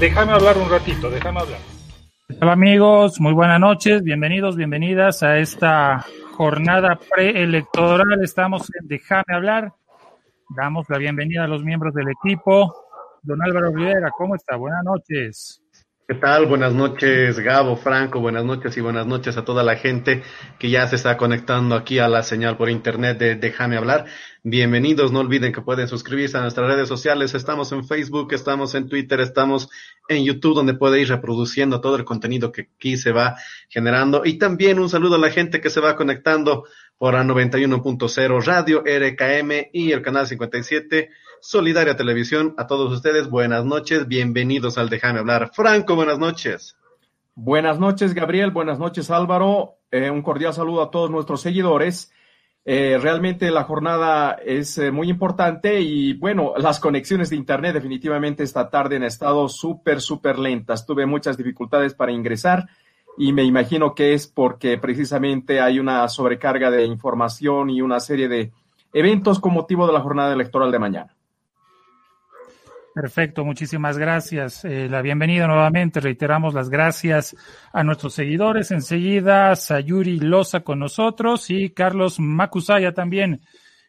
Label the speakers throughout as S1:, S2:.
S1: déjame hablar un ratito, déjame hablar.
S2: Hola amigos, muy buenas noches, bienvenidos, bienvenidas a esta jornada preelectoral. Estamos en Déjame hablar. Damos la bienvenida a los miembros del equipo. Don Álvaro Rivera, ¿cómo está? Buenas noches.
S3: ¿Qué tal? Buenas noches, Gabo, Franco, buenas noches y buenas noches a toda la gente que ya se está conectando aquí a la señal por internet de Déjame hablar. Bienvenidos, no olviden que pueden suscribirse a nuestras redes sociales. Estamos en Facebook, estamos en Twitter, estamos en YouTube, donde puede ir reproduciendo todo el contenido que aquí se va generando. Y también un saludo a la gente que se va conectando por a 91.0 Radio, RKM y el canal 57 Solidaria Televisión. A todos ustedes, buenas noches, bienvenidos al Déjame hablar. Franco, buenas noches.
S4: Buenas noches, Gabriel, buenas noches, Álvaro. Eh, un cordial saludo a todos nuestros seguidores. Eh, realmente la jornada es eh, muy importante y bueno, las conexiones de Internet definitivamente esta tarde han estado súper, súper lentas. Tuve muchas dificultades para ingresar y me imagino que es porque precisamente hay una sobrecarga de información y una serie de eventos con motivo de la jornada electoral de mañana.
S2: Perfecto, muchísimas gracias. Eh, la bienvenida nuevamente, reiteramos las gracias a nuestros seguidores. Enseguida, Sayuri Loza con nosotros y Carlos Macusaya también.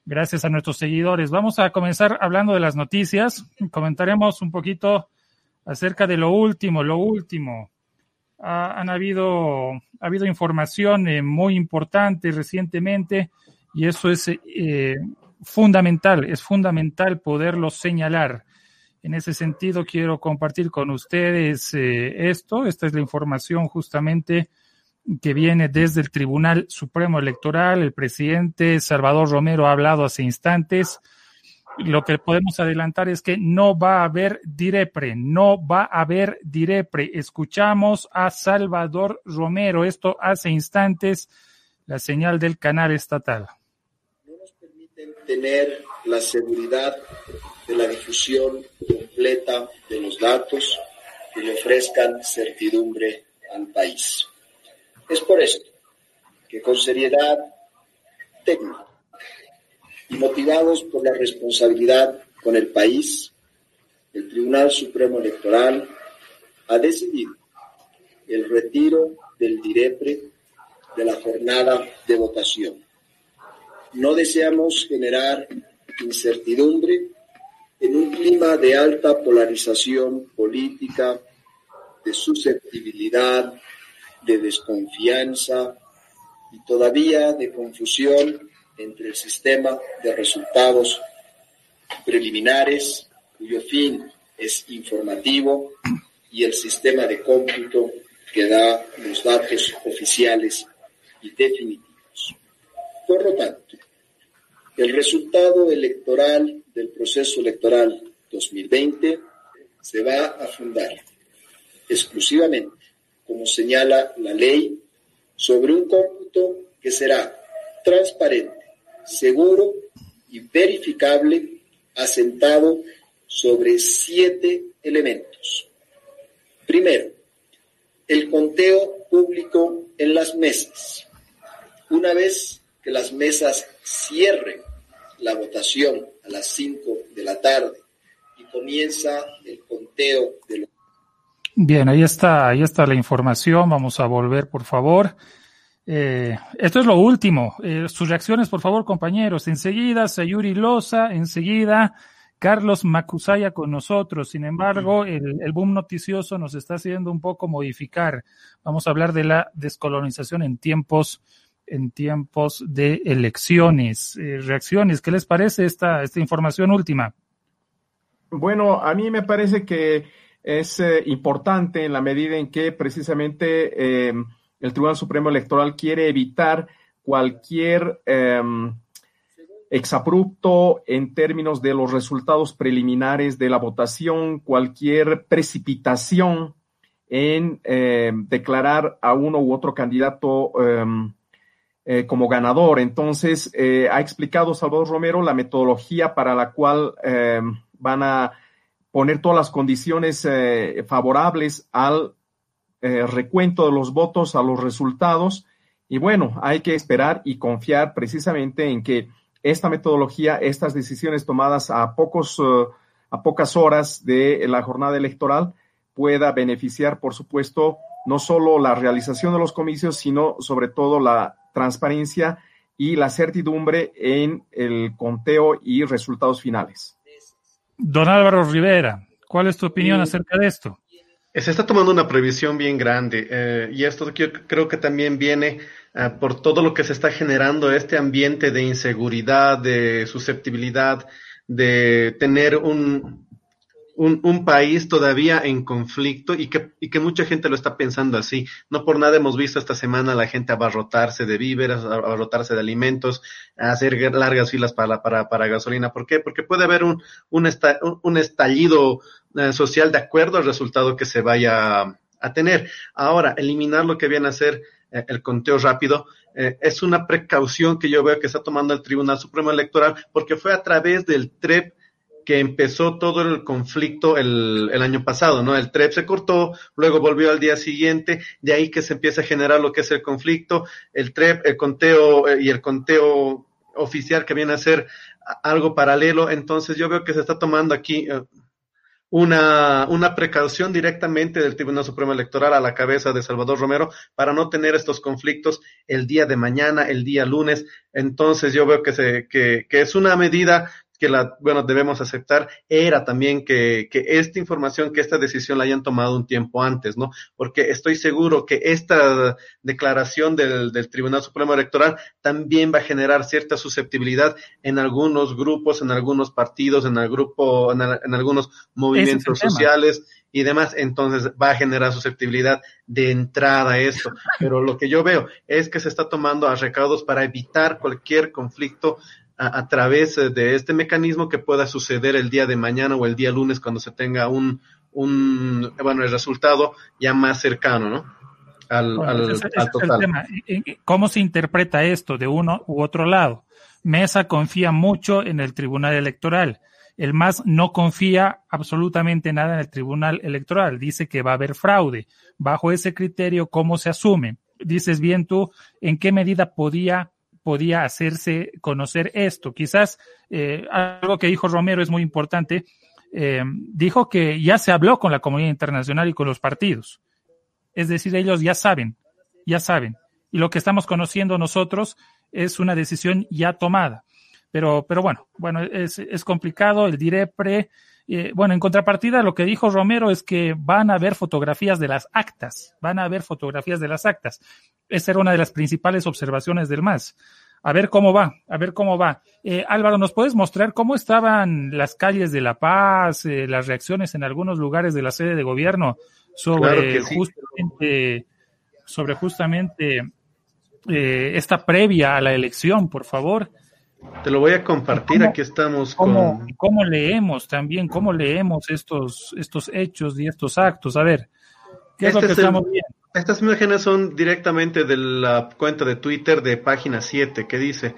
S2: Gracias a nuestros seguidores. Vamos a comenzar hablando de las noticias. Comentaremos un poquito acerca de lo último, lo último. han habido, ha habido información eh, muy importante recientemente y eso es eh, fundamental, es fundamental poderlo señalar. En ese sentido, quiero compartir con ustedes eh, esto. Esta es la información justamente que viene desde el Tribunal Supremo Electoral. El presidente Salvador Romero ha hablado hace instantes. Lo que podemos adelantar es que no va a haber direpre, no va a haber direpre. Escuchamos a Salvador Romero, esto hace instantes, la señal del canal estatal.
S5: No nos permiten tener la seguridad de la difusión completa de los datos que le ofrezcan certidumbre al país. Es por esto que con seriedad técnica y motivados por la responsabilidad con el país, el Tribunal Supremo Electoral ha decidido el retiro del DIREPRE de la jornada de votación. No deseamos generar incertidumbre en un clima de alta polarización política, de susceptibilidad, de desconfianza y todavía de confusión entre el sistema de resultados preliminares, cuyo fin es informativo, y el sistema de cómputo que da los datos oficiales y definitivos. Por lo tanto, el resultado electoral del proceso electoral 2020 se va a fundar exclusivamente, como señala la ley, sobre un cómputo que será transparente, seguro y verificable, asentado sobre siete elementos. Primero, el conteo público en las mesas. Una vez que las mesas cierren la votación a las 5 de la tarde y comienza el conteo de los...
S2: Bien, ahí está, ahí está la información. Vamos a volver, por favor. Eh, esto es lo último. Eh, sus reacciones, por favor, compañeros. Enseguida, Sayuri Loza, enseguida, Carlos Macusaya con nosotros. Sin embargo, el, el, boom noticioso nos está haciendo un poco modificar. Vamos a hablar de la descolonización en tiempos en tiempos de elecciones. Eh, reacciones, ¿qué les parece esta, esta información última?
S4: Bueno, a mí me parece que es eh, importante en la medida en que precisamente eh, el Tribunal Supremo Electoral quiere evitar cualquier em, exabrupto en términos de los resultados preliminares de la votación, cualquier precipitación en em, declarar a uno u otro candidato em, eh, como ganador. Entonces, eh, ha explicado Salvador Romero la metodología para la cual eh, van a poner todas las condiciones eh, favorables al recuento de los votos, a los resultados. Y bueno, hay que esperar y confiar precisamente en que esta metodología, estas decisiones tomadas a pocos, a pocas horas de la jornada electoral, pueda beneficiar, por supuesto, no solo la realización de los comicios, sino sobre todo la transparencia y la certidumbre en el conteo y resultados finales.
S2: Don Álvaro Rivera, ¿cuál es tu opinión acerca de esto?
S3: Se está tomando una previsión bien grande eh, y esto creo que también viene eh, por todo lo que se está generando, este ambiente de inseguridad, de susceptibilidad, de tener un, un, país todavía en conflicto y que, y que mucha gente lo está pensando así. No por nada hemos visto esta semana a la gente abarrotarse de víveres, abarrotarse de alimentos, hacer largas filas para, para, para gasolina. ¿Por qué? Porque puede haber un, un, un estallido eh, social de acuerdo al resultado que se vaya a, tener. Ahora, eliminar lo que viene a ser eh, el conteo rápido eh, es una precaución que yo veo que está tomando el Tribunal Supremo Electoral porque fue a través del TREP que empezó todo el conflicto el, el, año pasado, ¿no? El TREP se cortó, luego volvió al día siguiente, de ahí que se empieza a generar lo que es el conflicto, el TREP, el conteo eh, y el conteo oficial que viene a ser algo paralelo, entonces yo veo que se está tomando aquí eh, una, una precaución directamente del Tribunal Supremo Electoral a la cabeza de Salvador Romero para no tener estos conflictos el día de mañana, el día lunes. Entonces yo veo que, se, que, que es una medida que la, bueno, debemos aceptar era también que, que esta información, que esta decisión la hayan tomado un tiempo antes, ¿no? Porque estoy seguro que esta declaración del, del Tribunal Supremo Electoral también va a generar cierta susceptibilidad en algunos grupos, en algunos partidos, en el grupo, en, en algunos movimientos sociales y demás, entonces va a generar susceptibilidad de entrada a esto. Pero lo que yo veo es que se está tomando a recaudos para evitar cualquier conflicto a, través de este mecanismo que pueda suceder el día de mañana o el día lunes cuando se tenga un, un bueno, el resultado ya más cercano, ¿no?
S2: Al, al, total. ¿Cómo se interpreta esto de uno u otro lado? Mesa confía mucho en el Tribunal Electoral. El MAS no confía absolutamente nada en el Tribunal Electoral. Dice que va a haber fraude. Bajo ese criterio, ¿cómo se asume? Dices bien tú, ¿en qué medida podía podía hacerse conocer esto. Quizás eh, algo que dijo Romero es muy importante. Eh, dijo que ya se habló con la comunidad internacional y con los partidos. Es decir, ellos ya saben, ya saben. Y lo que estamos conociendo nosotros es una decisión ya tomada. Pero, pero bueno, bueno, es, es complicado. El DIREPRE, eh, bueno, en contrapartida, lo que dijo Romero es que van a haber fotografías de las actas, van a haber fotografías de las actas. Esa era una de las principales observaciones del MAS. A ver cómo va, a ver cómo va. Eh, Álvaro, ¿nos puedes mostrar cómo estaban las calles de La Paz, eh, las reacciones en algunos lugares de la sede de gobierno sobre justamente, sobre justamente eh, esta previa a la elección, por favor?
S3: Te lo voy a compartir, aquí estamos
S2: con... ¿Cómo leemos también, cómo leemos estos, estos hechos y estos actos? A ver, ¿qué es lo este que estamos viendo?
S3: Estas imágenes son directamente de la cuenta de Twitter de página 7, que dice,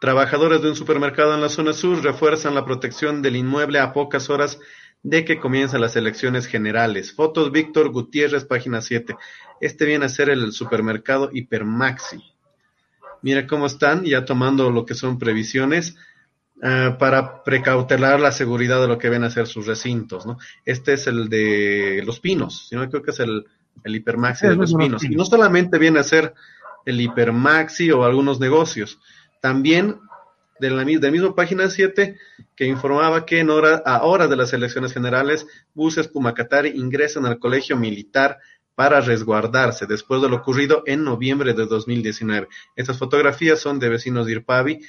S3: trabajadores de un supermercado en la zona sur refuerzan la protección del inmueble a pocas horas de que comienzan las elecciones generales. Fotos Víctor Gutiérrez, página 7. Este viene a ser el supermercado Hipermaxi. Mira cómo están ya tomando lo que son previsiones uh, para precautelar la seguridad de lo que ven a ser sus recintos, ¿no? Este es el de Los Pinos, sino creo que es el, el Hipermaxi de Los Pinos. Y no solamente viene a ser el Hipermaxi o algunos negocios, también de la, de misma página 7 que informaba que en hora, a horas de las elecciones generales, buses Pumacatari ingresan al colegio militar para resguardarse después de lo ocurrido en noviembre de 2019. Estas fotografías son de vecinos de Irpavi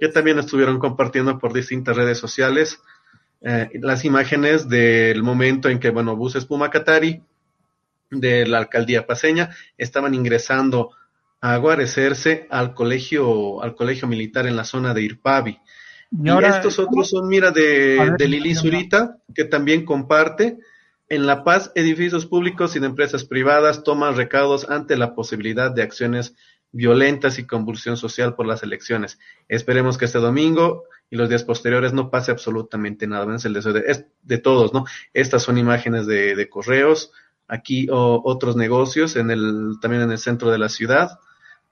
S3: que también estuvieron compartiendo por distintas redes sociales eh, las imágenes del momento en que, bueno, buses Pumacatari de la alcaldía paseña estaban ingresando a guarecerse al colegio, al colegio militar en la zona de Irpavi. Y, estos otros son, mira, de, de Lili Zurita, que también comparte en La Paz, edificios públicos y de empresas privadas toman recaudos ante la posibilidad de acciones violentas y convulsión social por las elecciones. Esperemos que este domingo y los días posteriores no pase absolutamente nada. Es el deseo de, todos, ¿no? Estas son imágenes de, de correos, aquí o, otros negocios en el, también en el centro de la ciudad,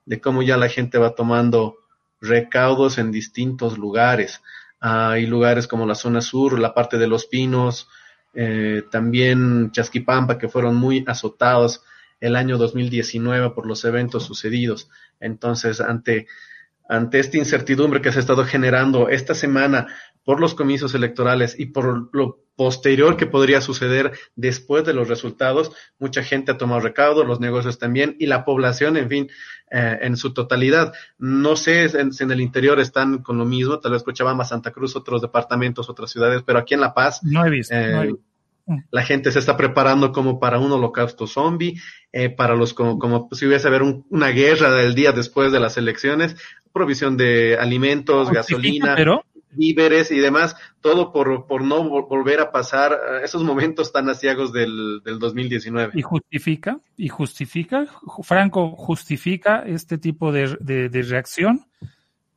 S3: de cómo ya la gente va tomando recaudos en distintos lugares. Hay lugares como la zona sur, la parte de los pinos, eh, también Chasquipampa, que fueron muy azotados el año 2019 por los eventos sucedidos. Entonces, ante, ante esta incertidumbre que se ha estado generando esta semana por los comicios electorales y por lo posterior que podría suceder después de los resultados, mucha gente ha tomado recaudo, los negocios también y la población, en fin, eh, en su totalidad. No sé si en, el interior están con lo mismo, tal vez Cochabamba, Santa Cruz, otros departamentos, otras ciudades, pero aquí en La Paz.
S2: No he visto.
S3: Eh, la gente se está preparando como para un holocausto zombie, eh, para los como, como si hubiese haber una guerra del día después de las elecciones, provisión de alimentos, gasolina.
S2: Pero
S3: víveres y demás, todo por, por no volver a pasar eh, esos momentos tan asiagos del, del 2019.
S2: Y justifica, y justifica, Franco justifica este tipo de, de, reacción.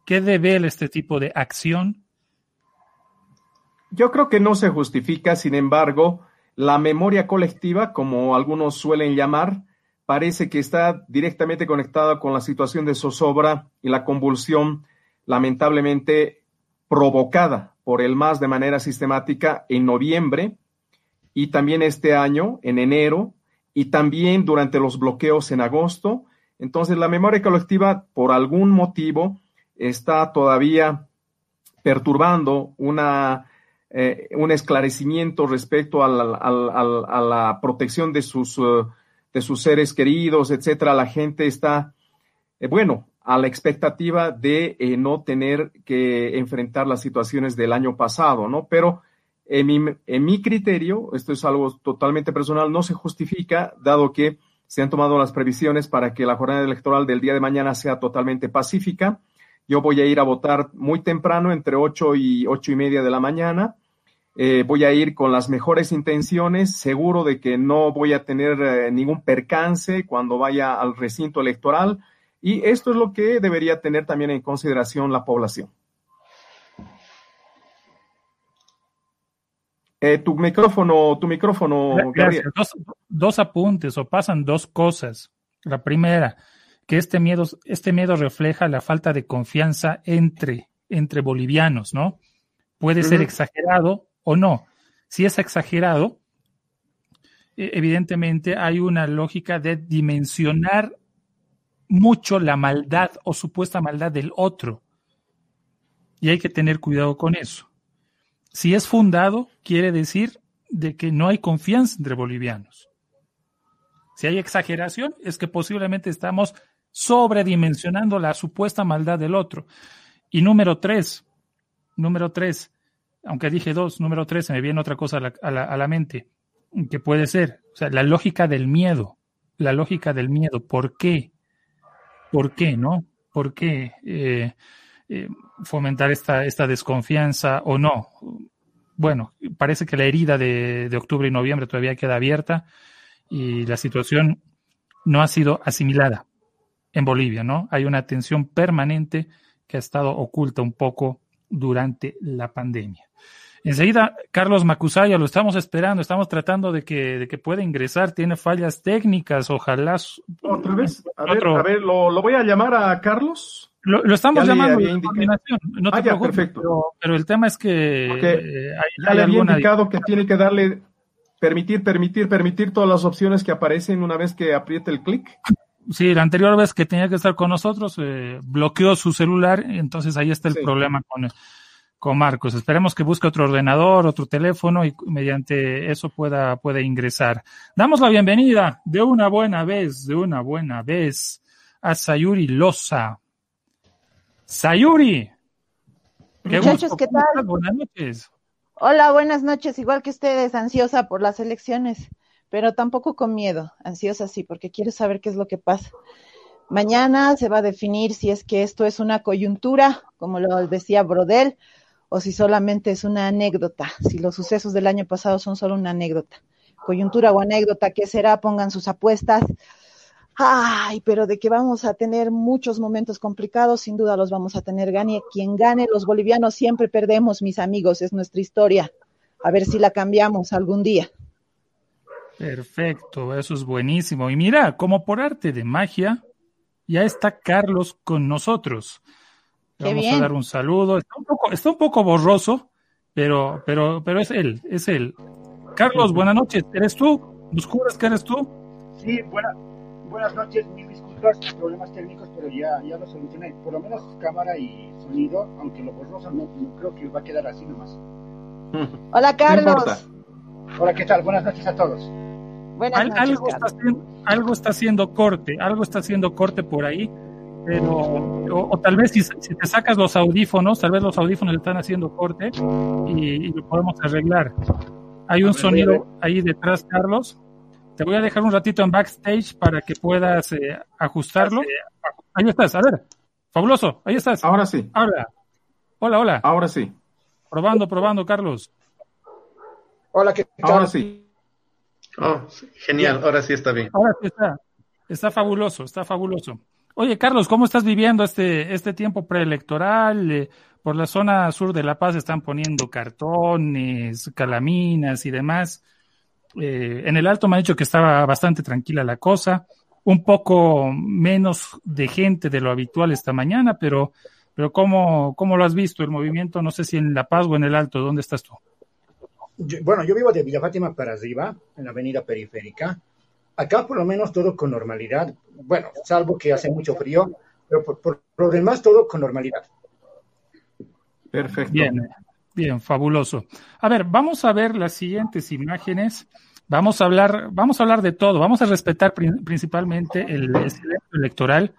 S2: ¿Qué debe este tipo de acción?
S4: Yo creo que no se justifica, sin embargo, la memoria colectiva, como algunos suelen llamar, parece que está directamente conectada con la situación de zozobra y la convulsión lamentablemente provocada por el MAS de manera sistemática en noviembre y también este año, en enero, y también durante los bloqueos en agosto. Entonces, la memoria colectiva, por algún motivo, está todavía perturbando una, eh, un esclarecimiento respecto a la, protección de sus, eh, de sus seres queridos, etcétera. La gente está, eh, bueno, a la expectativa de eh, no tener que enfrentar las situaciones del año pasado, ¿no? Pero en mi, en mi criterio, esto es algo totalmente personal, no se justifica, dado que se han tomado las previsiones para que la jornada electoral del día de mañana sea totalmente pacífica. Yo voy a ir a votar muy temprano, entre ocho y ocho y media de la mañana. Eh, voy a ir con las mejores intenciones, seguro de que no voy a tener eh, ningún percance cuando vaya al recinto electoral y esto es lo que debería tener también en consideración la población. Eh, tu micrófono, tu micrófono.
S2: Dos, dos, apuntes o pasan dos cosas. La primera, que este miedo, este miedo refleja la falta de confianza entre, entre bolivianos, ¿no? Puede ser exagerado o no. Si es exagerado, e, evidentemente hay una lógica de dimensionar mucho la maldad o supuesta maldad del otro. Y hay que tener cuidado con eso. Si es fundado, quiere decir de que no hay confianza entre bolivianos. Si hay exageración, es que posiblemente estamos sobredimensionando la supuesta maldad del otro. Y número tres, número tres, aunque dije dos, número tres, se me viene otra cosa a la, a la, mente, que puede ser, o sea, la lógica del miedo, la lógica del miedo. ¿Por qué? ¿Por qué, no? ¿Por qué eh, eh, fomentar esta, esta desconfianza o no? Bueno, parece que la herida de, octubre y noviembre todavía queda abierta y la situación no ha sido asimilada en Bolivia, ¿no? Hay una tensión permanente que ha estado oculta un poco durante la pandemia. Enseguida, Carlos Macusaya, lo estamos esperando, estamos tratando de que, de que pueda ingresar, tiene fallas técnicas, ojalá.
S4: ¿Otra vez? A ver, a ver lo, voy a llamar a Carlos.
S2: Lo, estamos llamando
S4: no ah, ya, perfecto.
S2: Pero, el tema es que
S4: eh, ya le había indicado que tiene que darle permitir, permitir, permitir todas las opciones que aparecen una vez que apriete el clic.
S2: Sí, la anterior vez que tenía que estar con nosotros, eh, bloqueó su celular, entonces ahí está el problema con, con Marcos. Esperemos que busque otro ordenador, otro teléfono y mediante eso pueda, ingresar. Damos la bienvenida de una buena vez, de una buena vez a Sayuri Loza. Sayuri.
S6: Muchachos, ¿qué tal?
S2: Buenas noches.
S6: Hola, buenas noches. Igual que ustedes, ansiosa por las elecciones, pero tampoco con miedo. Ansiosa sí, porque quiero saber qué es lo que pasa. Mañana se va a definir si es que esto es una coyuntura, como lo decía Brodel, o si solamente es una anécdota, si los sucesos del año pasado son solo una anécdota. Coyuntura o anécdota, ¿qué será? Pongan sus apuestas. Ay, pero de que vamos a tener muchos momentos complicados, sin duda los vamos a tener. Gane quien gane, los bolivianos siempre perdemos, mis amigos, es nuestra historia. A ver si la cambiamos algún día.
S2: Perfecto, eso es buenísimo. Y mira, como por arte de magia, ya está Carlos con nosotros vamos a dar un saludo. Está un poco, está un poco borroso, pero, pero, pero es él, es él. Carlos, buenas noches. ¿Eres tú? ¿Nos juras que eres tú?
S7: Sí, buena, buenas noches. Mil disculpas, problemas técnicos, pero ya, ya lo solucioné. Por lo menos cámara y sonido, aunque lo borroso no, no creo que va a quedar así nomás.
S6: Hola, Carlos.
S7: Hola, ¿qué tal? Buenas noches a todos.
S6: Buenas
S2: Al-
S6: noches,
S2: algo, está haciendo, algo está haciendo corte, algo está haciendo corte por ahí, pero, o, o tal vez si, si te sacas los audífonos, tal vez los audífonos están haciendo corte y, y lo podemos arreglar. Hay un sonido ahí detrás, Carlos. Te voy a dejar un ratito en backstage para que puedas eh, ajustarlo. Ahí estás, a ver. Fabuloso, ahí estás.
S4: Ahora sí,
S2: Habla. Hola, hola.
S4: ahora sí,
S2: Probando, probando, Carlos.
S7: Hola, ¿qué tal?
S4: ahora sí.
S3: Oh, genial, ahora sí está bien.
S2: Ahora sí está. Está fabuloso, está fabuloso. Oye, Carlos, ¿cómo estás viviendo este, este tiempo preelectoral? Eh, por la zona sur de La Paz están poniendo cartones, calaminas y demás. Eh, en el Alto me han dicho que estaba bastante tranquila la cosa, un poco menos de gente de lo habitual esta mañana, pero, pero ¿cómo, ¿cómo lo has visto el movimiento? No sé si en La Paz o en el Alto, ¿dónde estás tú?
S7: Bueno, yo vivo de Villa Fátima para arriba, en la avenida periférica. Acá por lo menos todo con normalidad. Bueno, salvo que hace mucho frío, pero por, por lo demás todo con normalidad.
S4: Perfecto.
S2: Bien, bien, fabuloso. A ver, vamos a ver las siguientes imágenes. Vamos a hablar, vamos a hablar de todo. Vamos a respetar prin- principalmente el, el silencio electoral.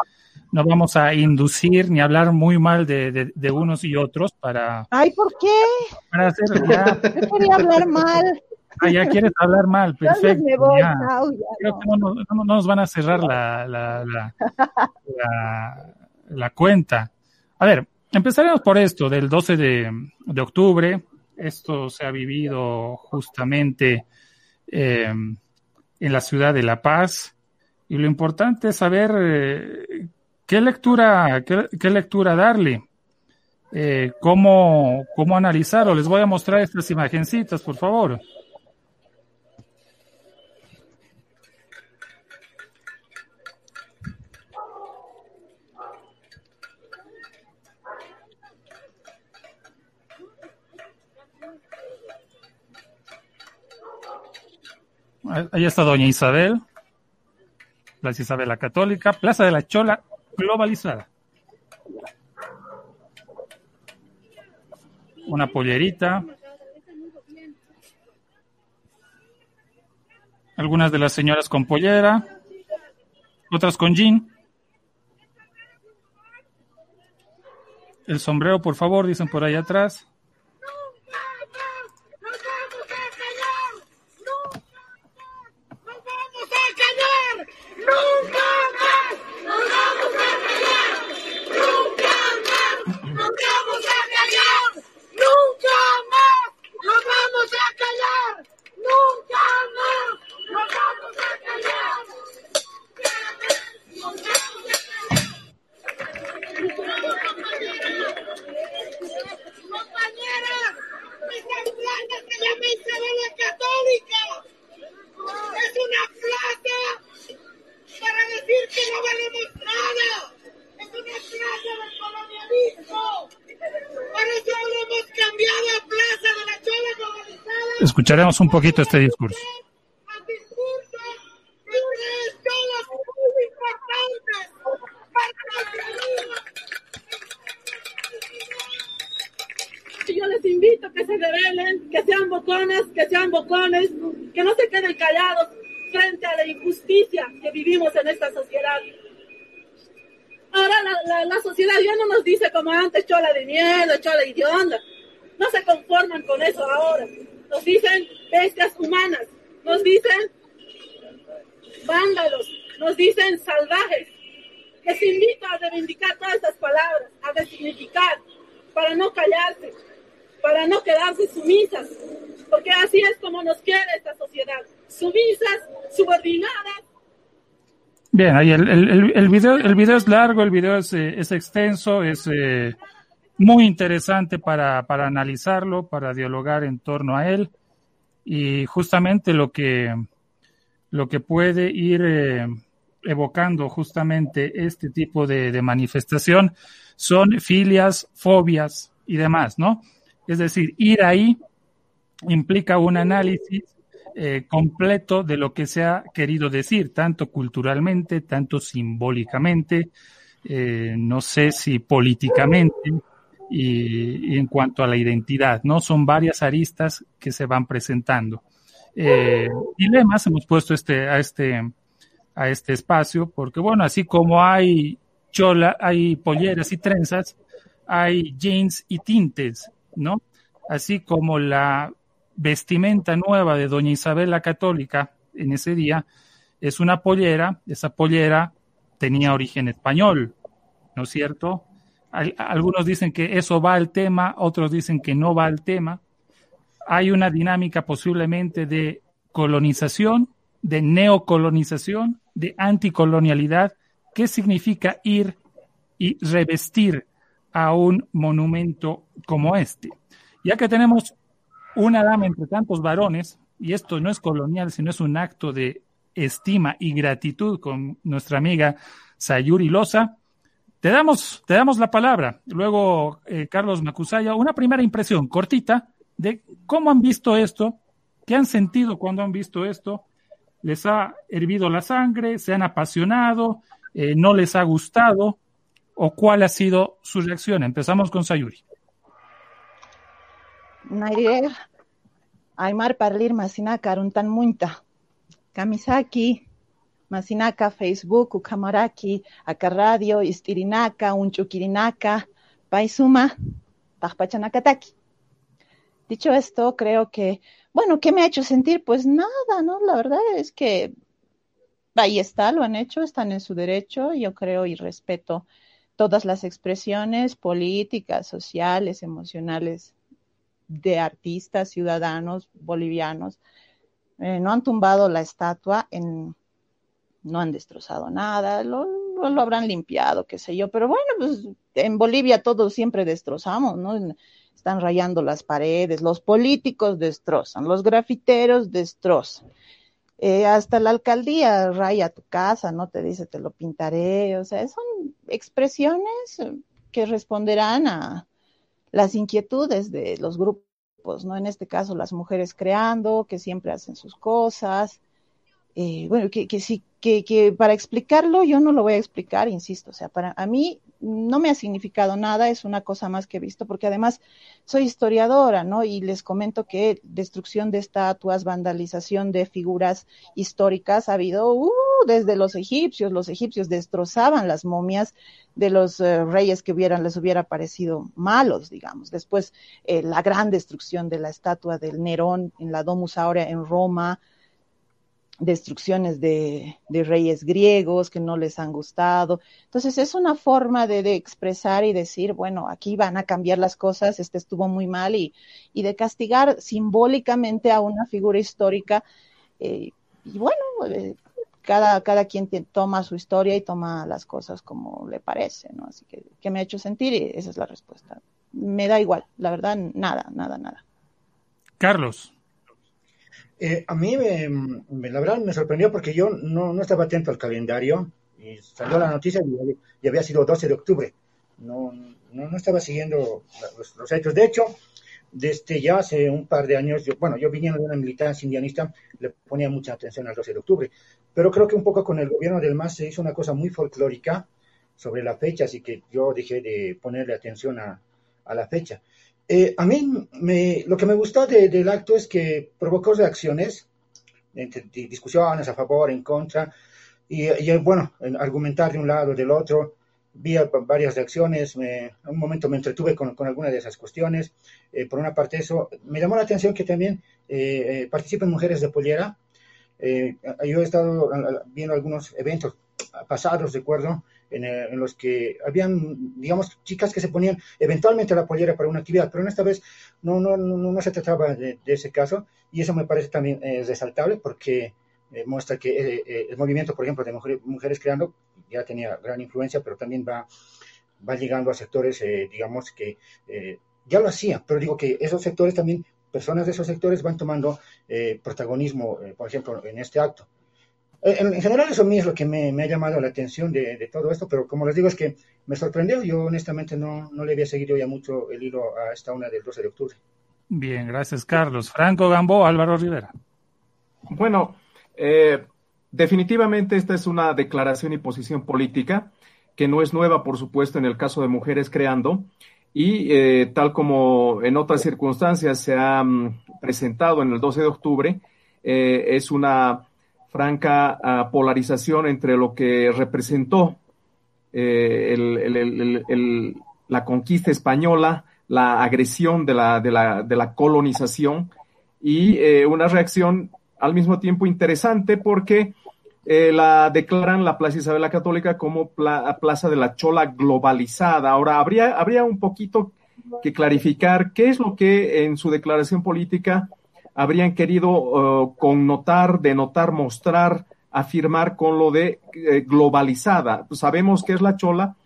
S2: No vamos a inducir ni hablar muy mal de, de- de unos y otros para,
S6: Ay, ¿por qué?
S2: para hacer. Ya,
S6: Yo quería hablar mal.
S2: Ah, ya quieres hablar mal, perfecto.
S6: me voy.
S2: ya.
S6: Ya
S2: Creo
S6: no.
S2: que no, nos- no- no nos van a cerrar la, la, la, la- la cuenta. A ver, empezaremos por esto, del 12 de, de octubre. Esto se ha vivido justamente eh, en la ciudad de La Paz. Y lo importante es saber eh, qué lectura, qué, qué lectura darle, eh, cómo, cómo analizarlo. Les voy a mostrar estas imagencitas, por favor. Ahí está Doña Isabel, Plaza Isabel la Católica, Plaza de la Chola globalizada. Una pollerita. Algunas de las señoras con pollera, otras con jean. El sombrero, por favor, dicen por ahí atrás.
S8: La Católica es una placa para decir que no valemos nada. Es una plaza del colonialismo. Por eso hemos cambiado a Plaza de la Chola Globalizada.
S2: Escucharemos un poquito este discurso.
S9: Chola de miedo, chola idiota. No se conforman con eso ahora. Nos dicen bestias humanas, nos dicen vándalos, nos dicen salvajes. Les invito a reivindicar todas estas palabras, a resignificar, para no callarse, para no quedarse sumisas, porque así es como nos quiere esta sociedad, sumisas, subordinadas.
S2: Bien, ahí el, el, el video, el video es largo, el video es, eh, es extenso, es eh, muy interesante para, para analizarlo, para dialogar en torno a él y justamente lo que, lo que puede ir eh, evocando justamente este tipo de, manifestación son filias, fobias y demás, ¿no? Es decir, ir ahí implica un análisis eh, completo de lo que se ha querido decir, tanto culturalmente, tanto simbólicamente, eh, no sé si políticamente y, en cuanto a la identidad, ¿no? Son varias aristas que se van presentando. Eh, dilemas hemos puesto este, a este, a este espacio, porque bueno, así como hay chola, hay polleras y trenzas, hay jeans y tintes, ¿no? Así como la vestimenta nueva de Doña Isabel la Católica en ese día es una pollera, esa pollera tenía origen español, ¿no es cierto? Algunos dicen que eso va al tema, otros dicen que no va al tema. Hay una dinámica posiblemente de colonización, de neocolonización, de anticolonialidad. ¿Qué significa ir y revestir a un monumento como este? Ya que tenemos una dama entre tantos varones, y esto no es colonial, sino es un acto de estima y gratitud con nuestra amiga Sayuri Loza, te damos, te damos la palabra. Luego, eh, Carlos Macusaya, una primera impresión cortita de cómo han visto esto, qué han sentido cuando han visto esto. ¿Les ha hervido la sangre? ¿Se han apasionado? Eh, ¿No les ha gustado? ¿O cuál ha sido su reacción? Empezamos con Sayuri.
S6: Aymar parlir masina karuntan munta. Kamisaki, Masinaka, Facebook, Ukamaraki, Aka Radio, Istirinaka, Unchukirinaka, Paisuma, Pachpanakataki. Dicho esto, creo que, bueno, ¿qué me ha hecho sentir? Pues nada, ¿no? La verdad es que ahí está, lo han hecho, están en su derecho, yo creo y respeto todas las expresiones políticas, sociales, emocionales de artistas, ciudadanos bolivianos. Eh, no han tumbado la estatua en, no han destrozado nada, lo, lo, habrán limpiado, qué sé yo, pero bueno, pues en Bolivia todos siempre destrozamos, ¿no? Están rayando las paredes, los políticos destrozan, los grafiteros destrozan. Eh, hasta la alcaldía raya tu casa, ¿no? Te dice, te lo pintaré, o sea, son expresiones que responderán a las inquietudes de los grupos, ¿no? En este caso, las mujeres creando, que siempre hacen sus cosas, eh, bueno, que, que sí, que, que, para explicarlo yo no lo voy a explicar, insisto, o sea, para a mí no me ha significado nada, es una cosa más que he visto, porque además soy historiadora, ¿no? Y les comento que destrucción de estatuas, vandalización de figuras históricas ha habido uh, desde los egipcios, los egipcios destrozaban las momias de los uh, reyes que hubieran, les hubiera parecido malos, digamos. Después, eh, la gran destrucción de la estatua del Nerón en la Domus Aurea en Roma, destrucciones de, reyes griegos que no les han gustado. Entonces es una forma de, de, expresar y decir, bueno, aquí van a cambiar las cosas, este estuvo muy mal y, y de castigar simbólicamente a una figura histórica. Eh, y bueno, eh, cada, cada quien toma su historia y toma las cosas como le parece, ¿no? Así que, ¿qué me ha hecho sentir? Y esa es la respuesta. Me da igual, la verdad, nada, nada, nada.
S2: Carlos.
S7: Eh, a mí, me, la verdad, me sorprendió porque yo no, no, estaba atento al calendario y salió la noticia y, había sido 12 de octubre. No, no, no estaba siguiendo los, los, hechos. De hecho, desde ya hace un par de años, yo, bueno, yo viniendo de una militancia indianista, le ponía mucha atención al 12 de octubre. Pero creo que un poco con el gobierno del MAS se hizo una cosa muy folclórica sobre la fecha, así que yo dejé de ponerle atención a, a la fecha. Eh, a mí me, lo que me gustó de, del acto es que provocó reacciones, discusiones a favor, en contra, y, y bueno, argumentar de un lado, del otro. Vi varias reacciones, me, en un momento me entretuve con, con algunas de esas cuestiones. Eh, por una parte eso, me llamó la atención que también eh, participen mujeres de pollera. Eh, yo he estado viendo algunos eventos pasados, recuerdo, en, en, los que habían, digamos, chicas que se ponían eventualmente la pollera para una actividad, pero en esta vez no, no, no, no se trataba de, de, ese caso y eso me parece también eh, resaltable porque eh, muestra que eh, eh, el movimiento, por ejemplo, de mujeres, mujeres, creando ya tenía gran influencia, pero también va, va llegando a sectores, eh, digamos, que ya lo hacía, pero digo que esos sectores también, personas de esos sectores van tomando protagonismo, por ejemplo, en este acto. En, en, general eso a mí es lo que me, me ha llamado la atención de, de, todo esto, pero como les digo es que me sorprendió, yo honestamente no, no le había seguido ya mucho el hilo a esta una del 12 de octubre.
S2: Bien, gracias Carlos. Franco Gambo, Álvaro Rivera.
S4: Bueno, eh, definitivamente esta es una declaración y posición política que no es nueva, por supuesto, en el caso de Mujeres Creando, y eh, tal como en otras circunstancias se ha mm, presentado en el 12 de octubre, eh, es una franca uh, polarización entre lo que representó eh, el, la conquista española, la agresión de la, de la, de la colonización y eh, una reacción al mismo tiempo interesante porque eh, la declaran la Plaza Isabel la Católica como pla Plaza de la Chola globalizada. Ahora, habría, habría un poquito que clarificar qué es lo que en su declaración política habrían querido uh, connotar, denotar, mostrar, afirmar con lo de eh, globalizada. Sabemos que es la chola,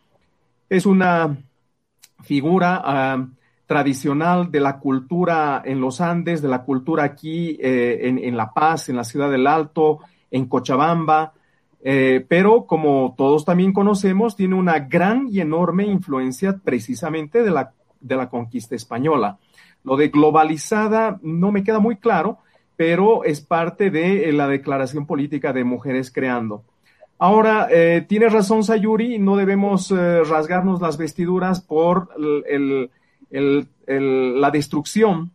S4: es una figura uh, tradicional de la cultura en los Andes, de la cultura aquí eh, en, en, La Paz, en la ciudad del Alto, en Cochabamba, eh, pero como todos también conocemos, tiene una gran y enorme influencia precisamente de la, de la conquista española. Lo de globalizada no me queda muy claro, pero es parte de eh, la declaración política de Mujeres Creando. Ahora, eh, tiene razón Sayuri, no debemos eh, rasgarnos las vestiduras por el, el, el, la destrucción,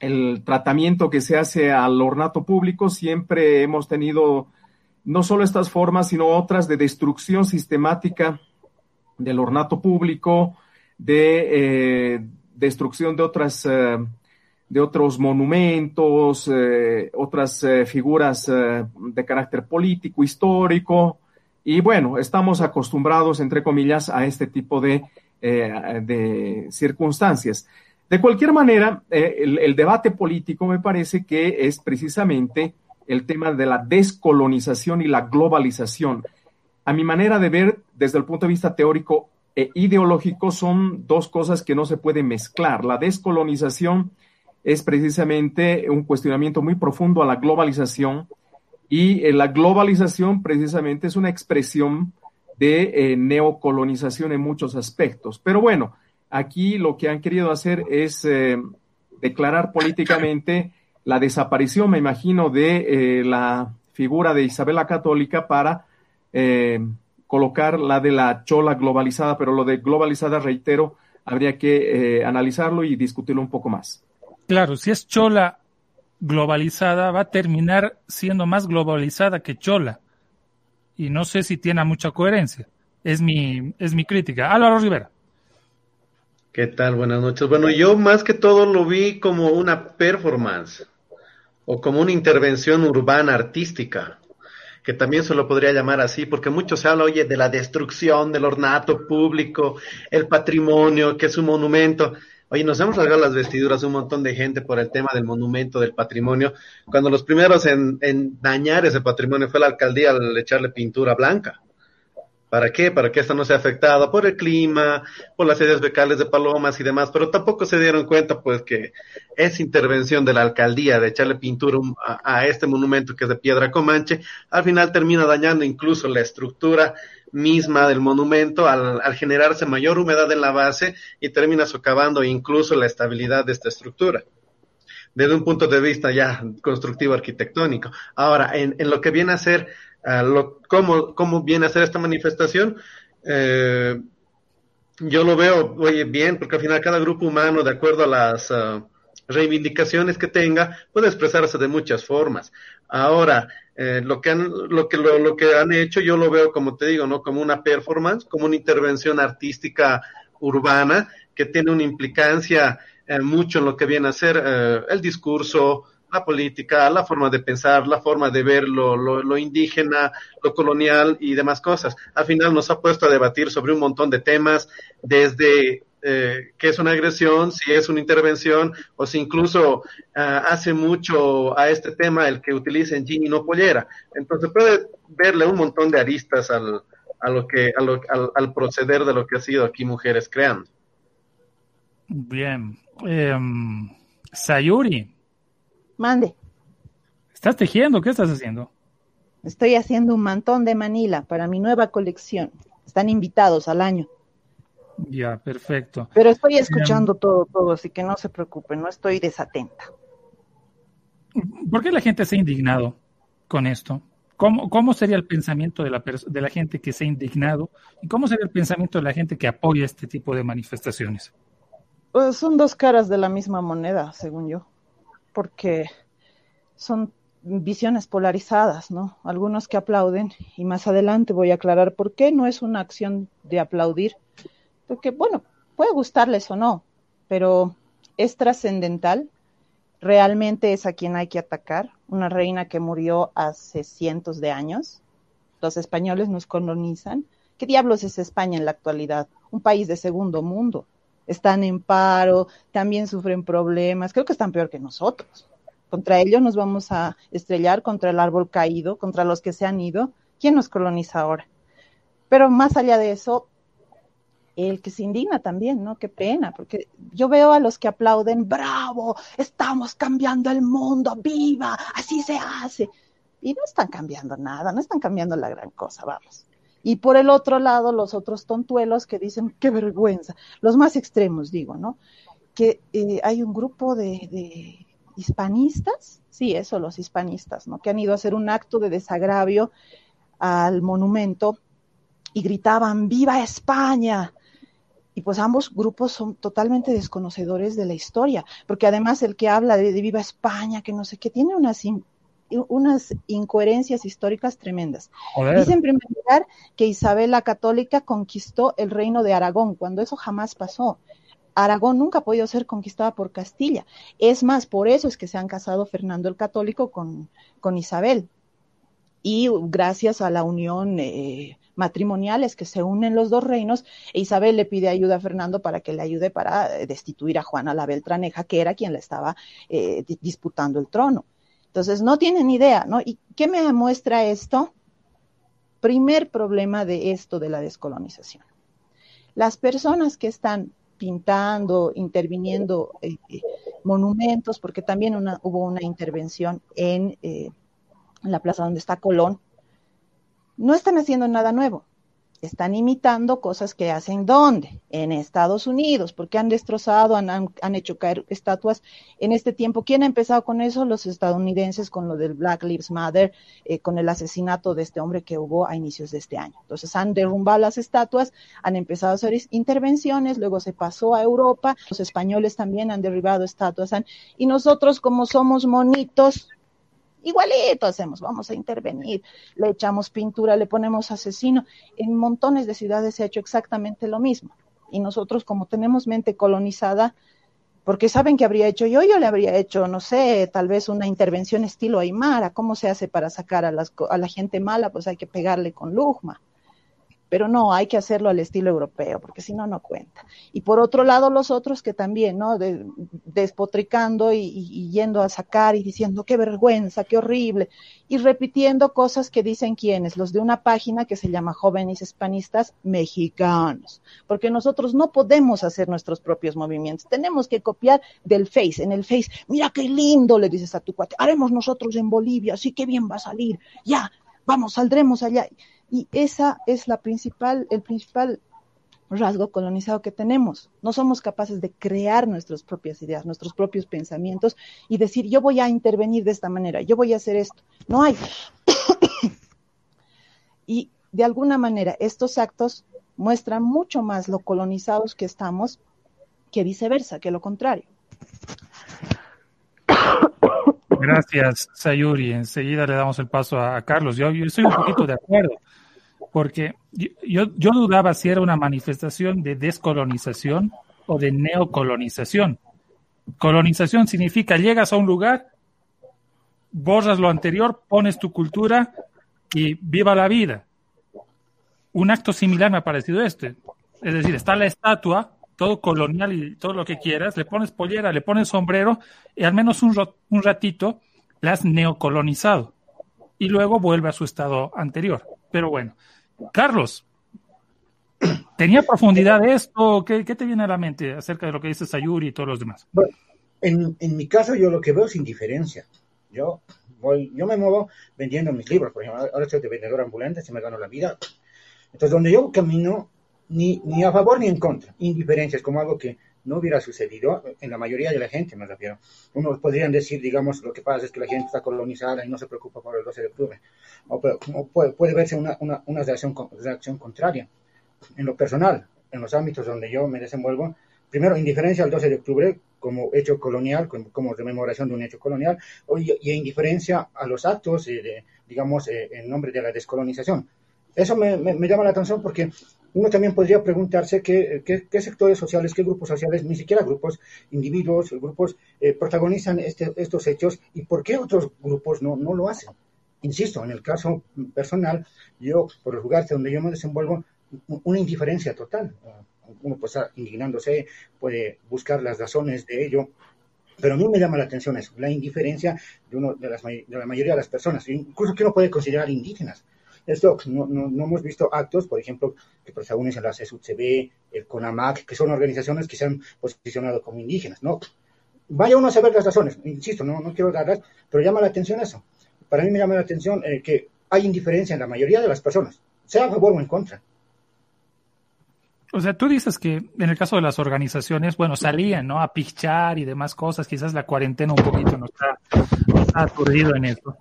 S4: el tratamiento que se hace al ornato público. Siempre hemos tenido no solo estas formas, sino otras de destrucción sistemática del ornato público, de, eh, destrucción de otras, eh, de otros monumentos, eh, otras eh, figuras de carácter político, histórico. Y bueno, estamos acostumbrados, entre comillas, a este tipo de, de circunstancias. De cualquier manera, el debate político me parece que es precisamente el tema de la descolonización y la globalización. A mi manera de ver, desde el punto de vista teórico, e ideológico son dos cosas que no se pueden mezclar. La descolonización es precisamente un cuestionamiento muy profundo a la globalización y eh, la globalización precisamente es una expresión de eh, neocolonización en muchos aspectos. Pero bueno, aquí lo que han querido hacer es eh, declarar políticamente la desaparición, me imagino, de la figura de Isabel la Católica para colocar la de la chola globalizada, pero lo de globalizada, reitero, habría que eh, analizarlo y discutirlo un poco más.
S2: Claro, si es chola globalizada, va a terminar siendo más globalizada que chola. Y no sé si tiene mucha coherencia. Es mi, es mi crítica. Álvaro Rivera.
S3: ¿Qué tal? Buenas noches. Bueno, yo más que todo lo vi como una performance o como una intervención urbana artística que también se lo podría llamar así, porque mucho se habla, oye, de la destrucción del ornato público, el patrimonio, que es un monumento. Oye, nos hemos rasgado las vestiduras un montón de gente por el tema del monumento, del patrimonio, cuando los primeros en, en dañar ese patrimonio fue la alcaldía al echarle pintura blanca. ¿Para qué? Para que esto no sea afectado por el clima, por las sedes becales de palomas y demás, pero tampoco se dieron cuenta pues que esa intervención de la alcaldía de echarle pintura a, este monumento que es de piedra comanche, al final termina dañando incluso la estructura misma del monumento al, al generarse mayor humedad en la base y termina socavando incluso la estabilidad de esta estructura desde un punto de vista ya constructivo arquitectónico. Ahora, en, en lo que viene a ser cómo, cómo viene a ser esta manifestación, eh, yo lo veo, oye, bien, porque al final cada grupo humano, de acuerdo a las uh, reivindicaciones que tenga, puede expresarse de muchas formas. Ahora, eh, lo que han, lo que lo, lo, que han hecho, yo lo veo, como te digo, no como una performance, como una intervención artística urbana que tiene una implicancia eh, mucho en lo que viene a ser el discurso, la política, la forma de pensar, la forma de ver lo, lo, indígena, lo colonial y demás cosas. Al final nos ha puesto a debatir sobre un montón de temas, desde eh, qué es una agresión, si es una intervención, o si incluso uh, hace mucho a este tema el que utilicen jean y no pollera. Entonces puede verle un montón de aristas al, a lo que, a lo, al, al proceder de lo que ha sido aquí Mujeres Creando.
S2: Bien. Eh, Sayuri.
S6: Mande.
S2: ¿Estás tejiendo? ¿Qué estás haciendo?
S6: Estoy haciendo un mantón de Manila para mi nueva colección. Están invitados al año.
S2: Ya, perfecto.
S6: Pero estoy escuchando um, todo, todo, así que no se preocupen, no estoy desatenta.
S2: ¿Por qué la gente se ha indignado con esto? ¿Cómo, cómo sería el pensamiento de la, de la gente que se ha indignado? ¿Y cómo sería el pensamiento de la gente que apoya este tipo de manifestaciones?
S6: Pues son dos caras de la misma moneda, según yo, porque son visiones polarizadas, ¿no? Algunos que aplauden, y más adelante voy a aclarar por qué no es una acción de aplaudir, porque, bueno, puede gustarles o no, pero es trascendental, realmente es a quien hay que atacar, una reina que murió hace cientos de años, los españoles nos colonizan, ¿qué diablos es España en la actualidad? Un país de segundo mundo, están en paro, también sufren problemas, creo que están peor que nosotros contra ellos nos vamos a estrellar, contra el árbol caído, contra los que se han ido. ¿Quién nos coloniza ahora? Pero más allá de eso, el que se indigna también, ¿no? Qué pena, porque yo veo a los que aplauden, bravo, estamos cambiando el mundo, viva, así se hace. Y no están cambiando nada, no están cambiando la gran cosa, vamos. Y por el otro lado, los otros tontuelos que dicen, qué vergüenza, los más extremos, digo, ¿no? Que eh, hay un grupo de hispanistas, sí, eso, los hispanistas, ¿no? Que han ido a hacer un acto de desagravio al monumento y gritaban ¡Viva España! Y pues ambos grupos son totalmente desconocedores de la historia, porque además el que habla de, Viva España, que no sé qué, tiene unas, unas incoherencias históricas tremendas. Dice en primer lugar que Isabel la Católica conquistó el reino de Aragón, cuando eso jamás pasó. Aragón nunca ha podido ser conquistada por Castilla. Es más, por eso es que se han casado Fernando el Católico con, con Isabel. Y gracias a la unión eh, matrimonial es que se unen los dos reinos e Isabel le pide ayuda a Fernando para que le ayude para eh, destituir a Juana la Beltraneja, que era quien le estaba eh, disputando el trono. Entonces, no tienen idea, ¿no? ¿Y qué me demuestra esto? Primer problema de esto de la descolonización. Las personas que están pintando, interviniendo eh, eh, monumentos, porque también hubo una intervención en eh, la plaza donde está Colón, no están haciendo nada nuevo están imitando cosas que hacen ¿dónde? En Estados Unidos, porque han destrozado, han, han, hecho caer estatuas en este tiempo. ¿Quién ha empezado con eso? Los estadounidenses con lo del Black Lives Matter, eh, con el asesinato de este hombre que hubo a inicios de este año. Entonces han derrumbado las estatuas, han empezado a hacer intervenciones, luego se pasó a Europa, los españoles también han derribado estatuas, y nosotros como somos monitos, Igualito hacemos, vamos a intervenir, le echamos pintura, le ponemos asesino. En montones de ciudades se ha hecho exactamente lo mismo. Y nosotros, como tenemos mente colonizada, porque saben que habría hecho yo, yo le habría hecho, no sé, tal vez una intervención estilo Aymara. ¿Cómo se hace para sacar a, las, a la gente mala? Pues hay que pegarle con lujma pero no, hay que hacerlo al estilo europeo, porque si no, no cuenta. Y por otro lado, los otros que también, ¿no? despotricando y, yendo a sacar y diciendo, qué vergüenza, qué horrible, y repitiendo cosas que dicen quienes, los de una página que se llama Jóvenes Hispanistas Mexicanos, porque nosotros no podemos hacer nuestros propios movimientos, tenemos que copiar del Face, en el Face, mira qué lindo, le dices a tu cuate, haremos nosotros en Bolivia, sí, qué bien va a salir, ya, vamos, saldremos allá y esa es la principal, el principal rasgo colonizado que tenemos. No somos capaces de crear nuestras propias ideas, nuestros propios pensamientos y decir, yo voy a intervenir de esta manera, yo voy a hacer esto. No hay. y de alguna manera estos actos muestran mucho más lo colonizados que estamos que viceversa, que lo contrario.
S2: Gracias, Sayuri. Enseguida le damos el paso a, Carlos. Yo, estoy un poquito de acuerdo porque yo, yo dudaba si era una manifestación de descolonización o de neocolonización. Colonización significa llegas a un lugar, borras lo anterior, pones tu cultura y viva la vida. Un acto similar me ha parecido este. Es decir, está la estatua, todo colonial y todo lo que quieras, le pones pollera, le pones sombrero y al menos un, un ratito la has neocolonizado. Y luego vuelve a su estado anterior. Pero bueno, Carlos, ¿tenía profundidad esto? ¿Qué, te viene a la mente acerca de lo que dice Sayuri y todos los demás?
S7: Bueno, en, mi caso yo lo que veo es indiferencia. Yo voy, yo me muevo vendiendo mis libros, por ejemplo, ahora estoy de vendedor ambulante, se me gano la vida. Entonces, donde yo camino, ni, ni a favor ni en contra. Indiferencia es como algo que no hubiera sucedido en la mayoría de la gente, me refiero. Uno podrían decir, digamos, lo que pasa es que la gente está colonizada y no se preocupa por el 12 de octubre. O, puede, puede, verse una, una, una reacción, reacción contraria. En lo personal, en los ámbitos donde yo me desenvuelvo, primero, indiferencia al 12 de octubre como hecho colonial, como, como rememoración de un hecho colonial, y, y indiferencia a los actos, de, digamos, eh, en nombre de la descolonización. Eso me, me, llama la atención porque uno también podría preguntarse qué, qué, sectores sociales, qué grupos sociales, ni siquiera grupos, individuos, grupos, eh, protagonizan este, estos hechos y por qué otros grupos no, no lo hacen. Insisto, en el caso personal, yo, por el lugar donde yo me desenvuelvo, una indiferencia total uno puede estar indignándose, puede buscar las razones de ello, pero a mí me llama la atención eso, la indiferencia de, uno, de, las, de la mayoría de las personas, incluso que uno puede considerar indígenas. Esto, no, no, no, hemos visto actos, por ejemplo, que protagonizan la CSUCB, el CONAMAC, que son organizaciones que se han posicionado como indígenas, ¿no? Vaya uno a saber las razones, insisto, no, no quiero darlas, pero llama la atención eso. Para mí me llama la atención eh, que hay indiferencia en la mayoría de las personas, sea a favor o en contra.
S2: O sea, tú dices que en el caso de las organizaciones, bueno, salían, ¿no? A pichar y demás cosas. Quizás la cuarentena un poquito nos ha, nos ha aturdido en eso.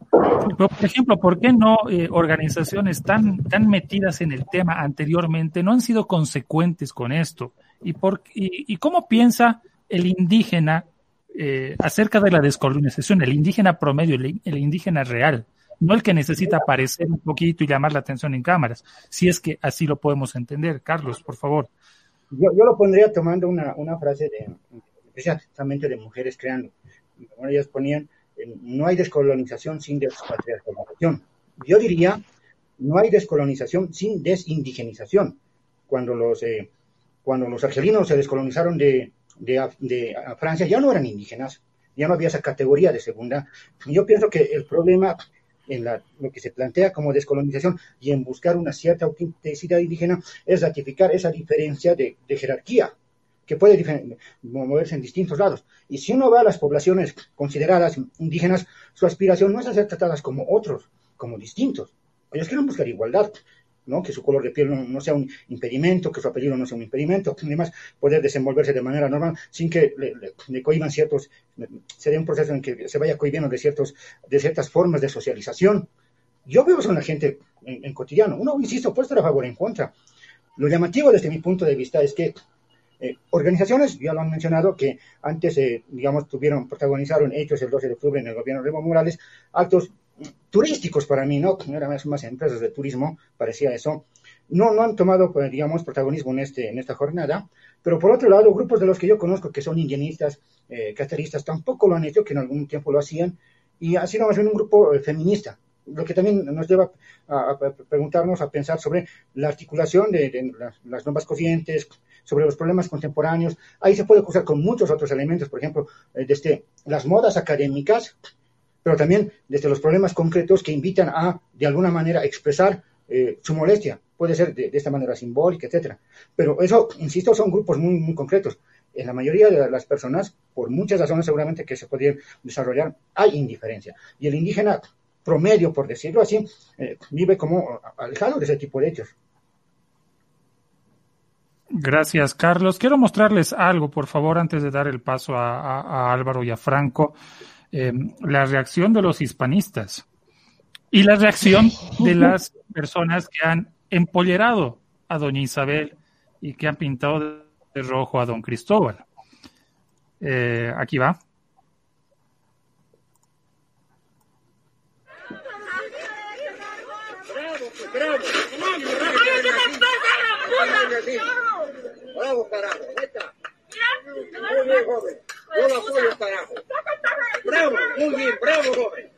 S2: Pero, por ejemplo, ¿por qué no eh, organizaciones tan, tan metidas en el tema anteriormente no han sido consecuentes con esto? ¿Y, por, y, cómo piensa el indígena eh, acerca de la descolonización, el indígena promedio, el, indígena real? no el que necesita aparecer un poquito y llamar la atención en cámaras, si es que así lo podemos entender. Carlos, por favor.
S7: Yo, yo lo pondría tomando una, una frase de, precisamente de mujeres creando. Bueno, ellas ponían, no hay descolonización sin despatriarcalización. Yo diría, no hay descolonización sin desindigenización. Cuando los, eh, cuando los argelinos se descolonizaron de, de, Francia, ya no eran indígenas, ya no había esa categoría de segunda. Yo pienso que el problema en la, lo que se plantea como descolonización y en buscar una cierta autenticidad indígena es ratificar esa diferencia de jerarquía que puede moverse en distintos lados. Y si uno va a las poblaciones consideradas indígenas, su aspiración no es a ser tratadas como otros, como distintos. Ellos quieren buscar igualdad, ¿no? que su color de piel no, sea un impedimento, que su apellido no sea un impedimento, y además poder desenvolverse de manera normal sin que le cohiban ciertos, sería un proceso en que se vaya cohibiendo de, ciertos, de ciertas formas de socialización. Yo veo eso en la gente en, en cotidiano. Uno, insisto, puede estar a favor o en contra. Lo llamativo desde mi punto de vista es que eh, organizaciones, ya lo han mencionado, que antes, eh, digamos, tuvieron, protagonizaron hechos el 12 de octubre en el gobierno de Evo Morales, actos turísticos para mí, ¿no? No eran más empresas de turismo, parecía eso. No, no han tomado, pues, digamos, protagonismo en, este, en esta jornada, pero por otro lado, grupos de los que yo conozco que son indienistas, eh, tampoco lo han hecho, que en algún tiempo lo hacían, y ha sido más bien un grupo eh, feminista, lo que también nos lleva a, preguntarnos, a pensar sobre la articulación de, de las, las, nuevas corrientes, sobre los problemas contemporáneos. Ahí se puede cruzar con muchos otros elementos, por ejemplo, eh, desde las modas académicas, pero también desde los problemas concretos que invitan a, de alguna manera, expresar eh, su molestia. Puede ser de, esta manera simbólica, etcétera. Pero eso, insisto, son grupos muy, muy concretos. En la mayoría de las personas, por muchas razones seguramente que se podrían desarrollar, hay indiferencia. Y el indígena promedio, por decirlo así, eh, vive como alejado de ese tipo de hechos.
S2: Gracias, Carlos. Quiero mostrarles algo, por favor, antes de dar el paso a, a, a Álvaro y a Franco eh, la reacción de los hispanistas y la reacción de las personas que han empollerado a doña Isabel y que han pintado de rojo a don Cristóbal. Eh, aquí va.
S8: Bravo, bravo, carajo, neta. Muy bien, joven. Yo lo apoyo, carajo. Bravo, muy bien, bravo, joven.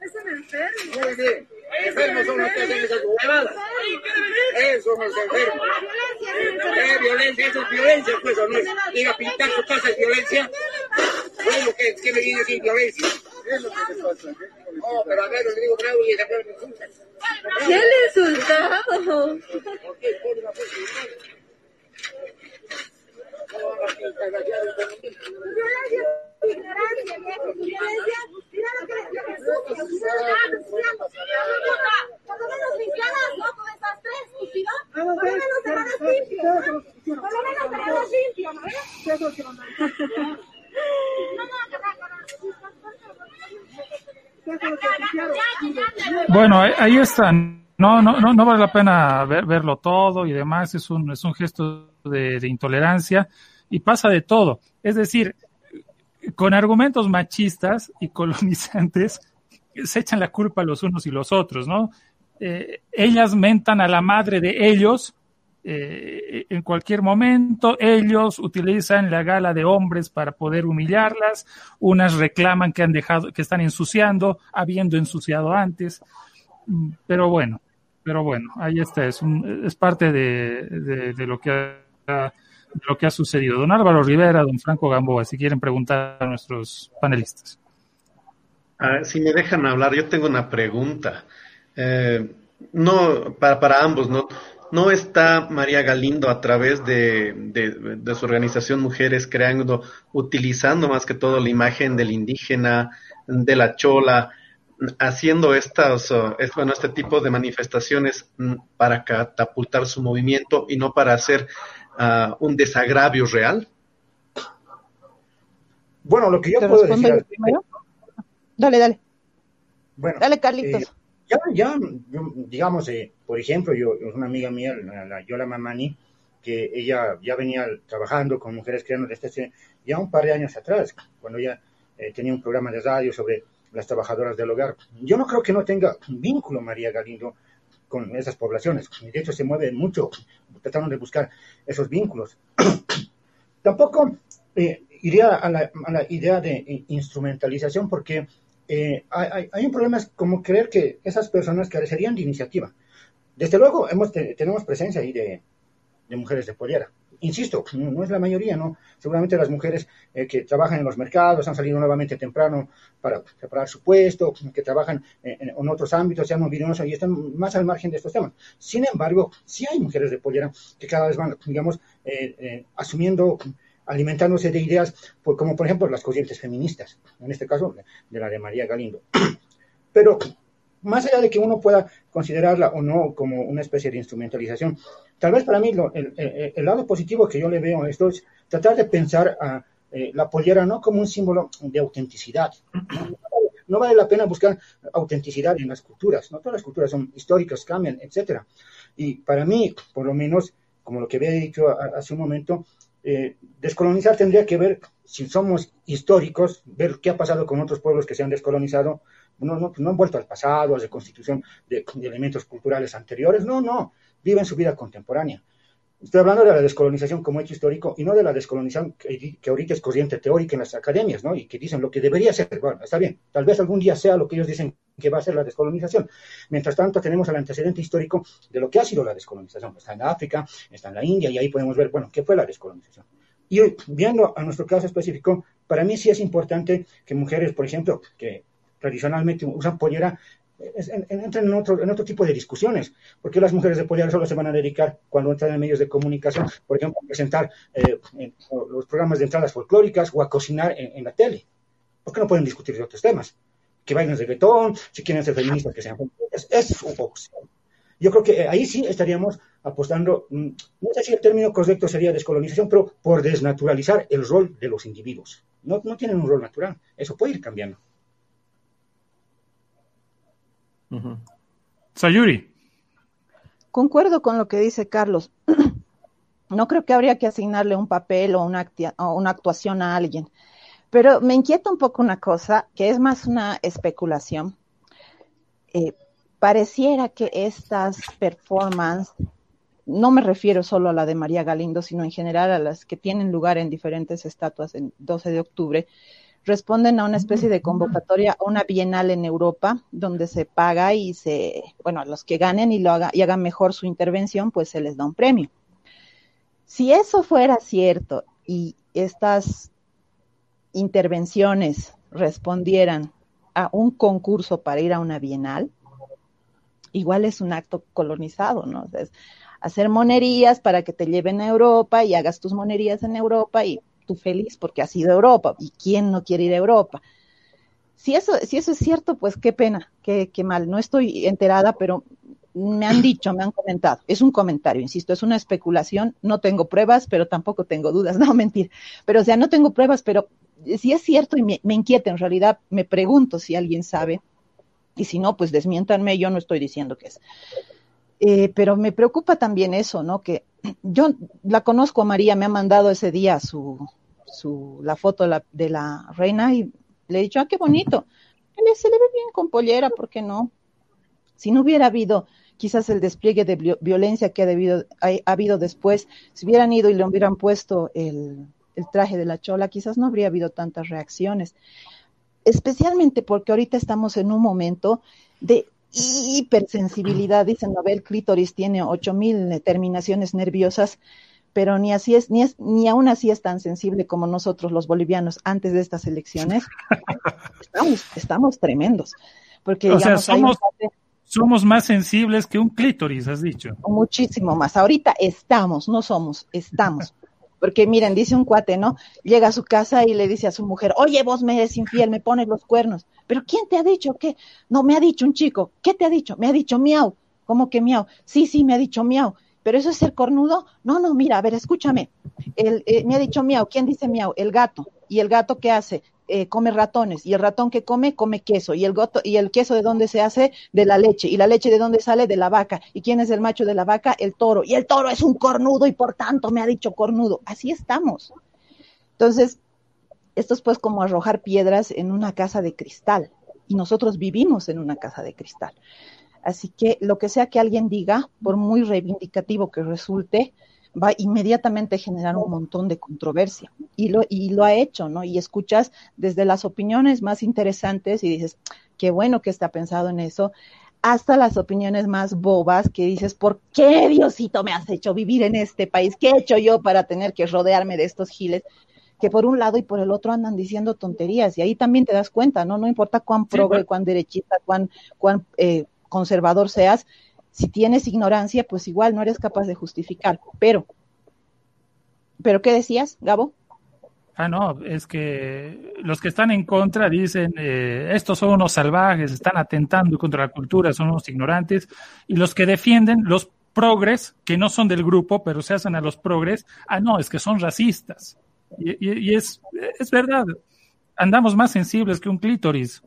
S9: Es un enfermo.
S8: Muy bien. Enfermos son los que hacen esas huevadas. Esos son los enfermos. ¿Qué violencia? Eso es violencia, pues, ¿o no es? Pintar casa es violencia. Bueno, ¿qué, qué me viene sin violencia? No, pero a ver, le digo bravo y después me insultan.
S9: ¿Qué le insultado?
S8: ¿Por qué? Por una cosa
S2: bueno, ahí, está. No, no, no, no vale la pena verlo todo y demás. Es un, es un gesto de, de intolerancia y pasa de todo. Es decir, con argumentos machistas y colonizantes se echan la culpa los unos y los otros, ¿no? Eh, ellas mentan a la madre de ellos eh, en cualquier momento, ellos utilizan la gala de hombres para poder humillarlas, unas reclaman que han dejado, que están ensuciando, habiendo ensuciado antes, mm, pero bueno, pero bueno, ahí está, es, es parte de, de, lo que de lo que ha sucedido. Don Álvaro Rivera, don Franco Gamboa, si quieren preguntar a nuestros panelistas.
S3: si me dejan hablar, yo tengo una pregunta. Eh, no, para, para ambos, ¿no? ¿No está María Galindo a través de, de, su organización Mujeres Creando, utilizando más que todo la imagen del indígena, de la chola, haciendo estas, bueno, este tipo de manifestaciones mm, para catapultar su movimiento y no para hacer uh, un desagravio real?
S7: Bueno, lo que yo puedo decir...
S6: Primero? Dale, dale. Bueno, dale, Carlitos. Eh,
S7: ya, ya, digamos, eh, por ejemplo, yo, una amiga mía, la, Yola Mamani, que ella ya venía trabajando con mujeres creando desde ya un par de años atrás, cuando ella eh, tenía un programa de radio sobre las trabajadoras del hogar. Yo no creo que no tenga un vínculo María Galindo con esas poblaciones. De hecho, se mueve mucho tratando de buscar esos vínculos. Tampoco eh, iría a la, idea de instrumentalización porque eh, hay, hay, un problema es como creer que esas personas carecerían de iniciativa. Desde luego, tenemos presencia ahí de, de mujeres de pollera. Insisto, no, es la mayoría, ¿no? Seguramente las mujeres eh, que trabajan en los mercados han salido nuevamente temprano para preparar su puesto, que trabajan en, en otros ámbitos, se han movido y están más al margen de estos temas. Sin embargo, sí hay mujeres de pollera que cada vez van, digamos, eh, eh, asumiendo alimentándose de ideas pues, como por ejemplo las corrientes feministas, en este caso de la de María Galindo. Pero más allá de que uno pueda considerarla o no como una especie de instrumentalización, tal vez para mí el, lado positivo que yo le veo a esto es tratar de pensar a eh, la pollera no como un símbolo de autenticidad. ¿no? vale la pena buscar autenticidad en las culturas, no todas las culturas son históricas, cambian, etcétera. Y para mí, por lo menos, como lo que había dicho hace un momento, eh, descolonizar tendría que ver, si somos históricos, ver qué ha pasado con otros pueblos que se han descolonizado, no, no, no han vuelto al pasado, a la constitución de, elementos culturales anteriores, no, no, viven su vida contemporánea. Estoy hablando de la descolonización como hecho histórico y no de la descolonización que, que, ahorita es corriente teórica en las academias, ¿no? Y que dicen lo que debería ser. Bueno, está bien, tal vez algún día sea lo que ellos dicen que va a ser la descolonización. Mientras tanto, tenemos el antecedente histórico de lo que ha sido la descolonización. Está en África, está en la India, y ahí podemos ver, bueno, qué fue la descolonización. Y viendo a nuestro caso específico, para mí sí es importante que mujeres, por ejemplo, que tradicionalmente usan pollera, entren en otro, en otro tipo de discusiones. porque las mujeres de pollera solo se van a dedicar cuando entran en medios de comunicación, por ejemplo, a presentar eh, los programas de entradas folclóricas o a cocinar en, en la tele? ¿Por qué no pueden discutir de otros temas? que bailen reggaetón, si quieren ser feministas, que sean feministas, es su opción. Yo creo que ahí sí estaríamos apostando, mm, no sé si el término correcto sería descolonización, pero por desnaturalizar el rol de los individuos. No, no tienen un rol natural, eso puede ir cambiando.
S2: Uh Sayuri.
S6: Concuerdo con lo que dice Carlos. No creo que habría que asignarle un papel o una, o una actuación a alguien. Pero me inquieta un poco una cosa, que es más una especulación. Eh, pareciera que estas performances, no me refiero solo a la de María Galindo, sino en general a las que tienen lugar en diferentes estatuas el 12 de octubre, responden a una especie de convocatoria a una bienal en Europa, donde se paga y se, bueno, a los que ganen y, lo haga, y hagan mejor su intervención, pues se les da un premio. Si eso fuera cierto y estas intervenciones respondieran a un concurso para ir a una bienal, igual es un acto colonizado, ¿no? es hacer monerías para que te lleven a Europa y hagas tus monerías en Europa y tú feliz porque has ido a Europa. ¿Y quién no quiere ir a Europa? Si eso, si eso es cierto, pues qué pena, qué, qué mal. No estoy enterada, pero me han dicho, me han comentado. Es un comentario, insisto, es una especulación. No tengo pruebas, pero tampoco tengo dudas. No, mentir. Pero, o sea, no tengo pruebas, pero si es cierto y me, inquieta, en realidad me pregunto si alguien sabe, Y si no, pues desmiéntanme, yo no estoy diciendo que es. Eh, pero me preocupa también eso, ¿no? Que yo la conozco a María, me ha mandado ese día su, su la foto de la, reina y le he dicho, ah, qué bonito. Se le ve bien con pollera, ¿por qué no? Si no hubiera habido quizás el despliegue de violencia que ha, debido, ha, habido después, si hubieran ido y le hubieran puesto el, el traje de la chola, quizás no habría habido tantas reacciones. Especialmente porque ahorita estamos en un momento de hipersensibilidad, dicen, Nobel clítoris tiene 8000 terminaciones nerviosas, pero ni así es, ni es, ni aún así es tan sensible como nosotros los bolivianos antes de estas elecciones. Estamos, estamos tremendos. Porque,
S2: o sea, somos, somos más sensibles que un clítoris, has dicho.
S6: Muchísimo más. Ahorita estamos, no somos, estamos. Porque miren, dice un cuate, ¿no? Llega a su casa y le dice a su mujer, oye, vos me eres infiel, me pones los cuernos. Pero ¿quién te ha dicho qué? No, me ha dicho un chico. ¿Qué te ha dicho? Me ha dicho miau. ¿Cómo que miau? Sí, sí, me ha dicho miau. ¿Pero eso es ser cornudo? No, no, mira, a ver, escúchame. El, eh, me ha dicho miau. ¿Quién dice miau? El gato. ¿Y el gato qué hace? Eh, come ratones. Y el ratón que come come queso. Y el goto, y el queso de dónde se hace de la leche. Y la leche de dónde sale de la vaca. Y quién es el macho de la vaca el toro. Y el toro es un cornudo y por tanto me ha dicho cornudo. Así estamos. Entonces esto es pues como arrojar piedras en una casa de cristal. Y nosotros vivimos en una casa de cristal. Así que lo que sea que alguien diga por muy reivindicativo que resulte va inmediatamente a generar un montón de controversia. Y lo, y lo ha hecho, ¿no? Y escuchas desde las opiniones más interesantes y dices, qué bueno que está pensado en eso, hasta las opiniones más bobas que dices, ¿por qué Diosito me has hecho vivir en este país? ¿Qué he hecho yo para tener que rodearme de estos giles? que por un lado y por el otro andan diciendo tonterías y ahí también te das cuenta, ¿no? No importa cuán progre, cuán derechista, cuán, cuán eh, conservador seas, si tienes ignorancia, pues igual no eres capaz de justificar. Pero, ¿pero qué decías, Gabo?
S2: Ah, no, es que los que están en contra dicen, eh, estos son unos salvajes, están atentando contra la cultura, son unos ignorantes, y los que defienden, los progres, que no son del grupo, pero se hacen a los progres, ah, no, es que son racistas. Y, es, es verdad, andamos más sensibles que un clítoris.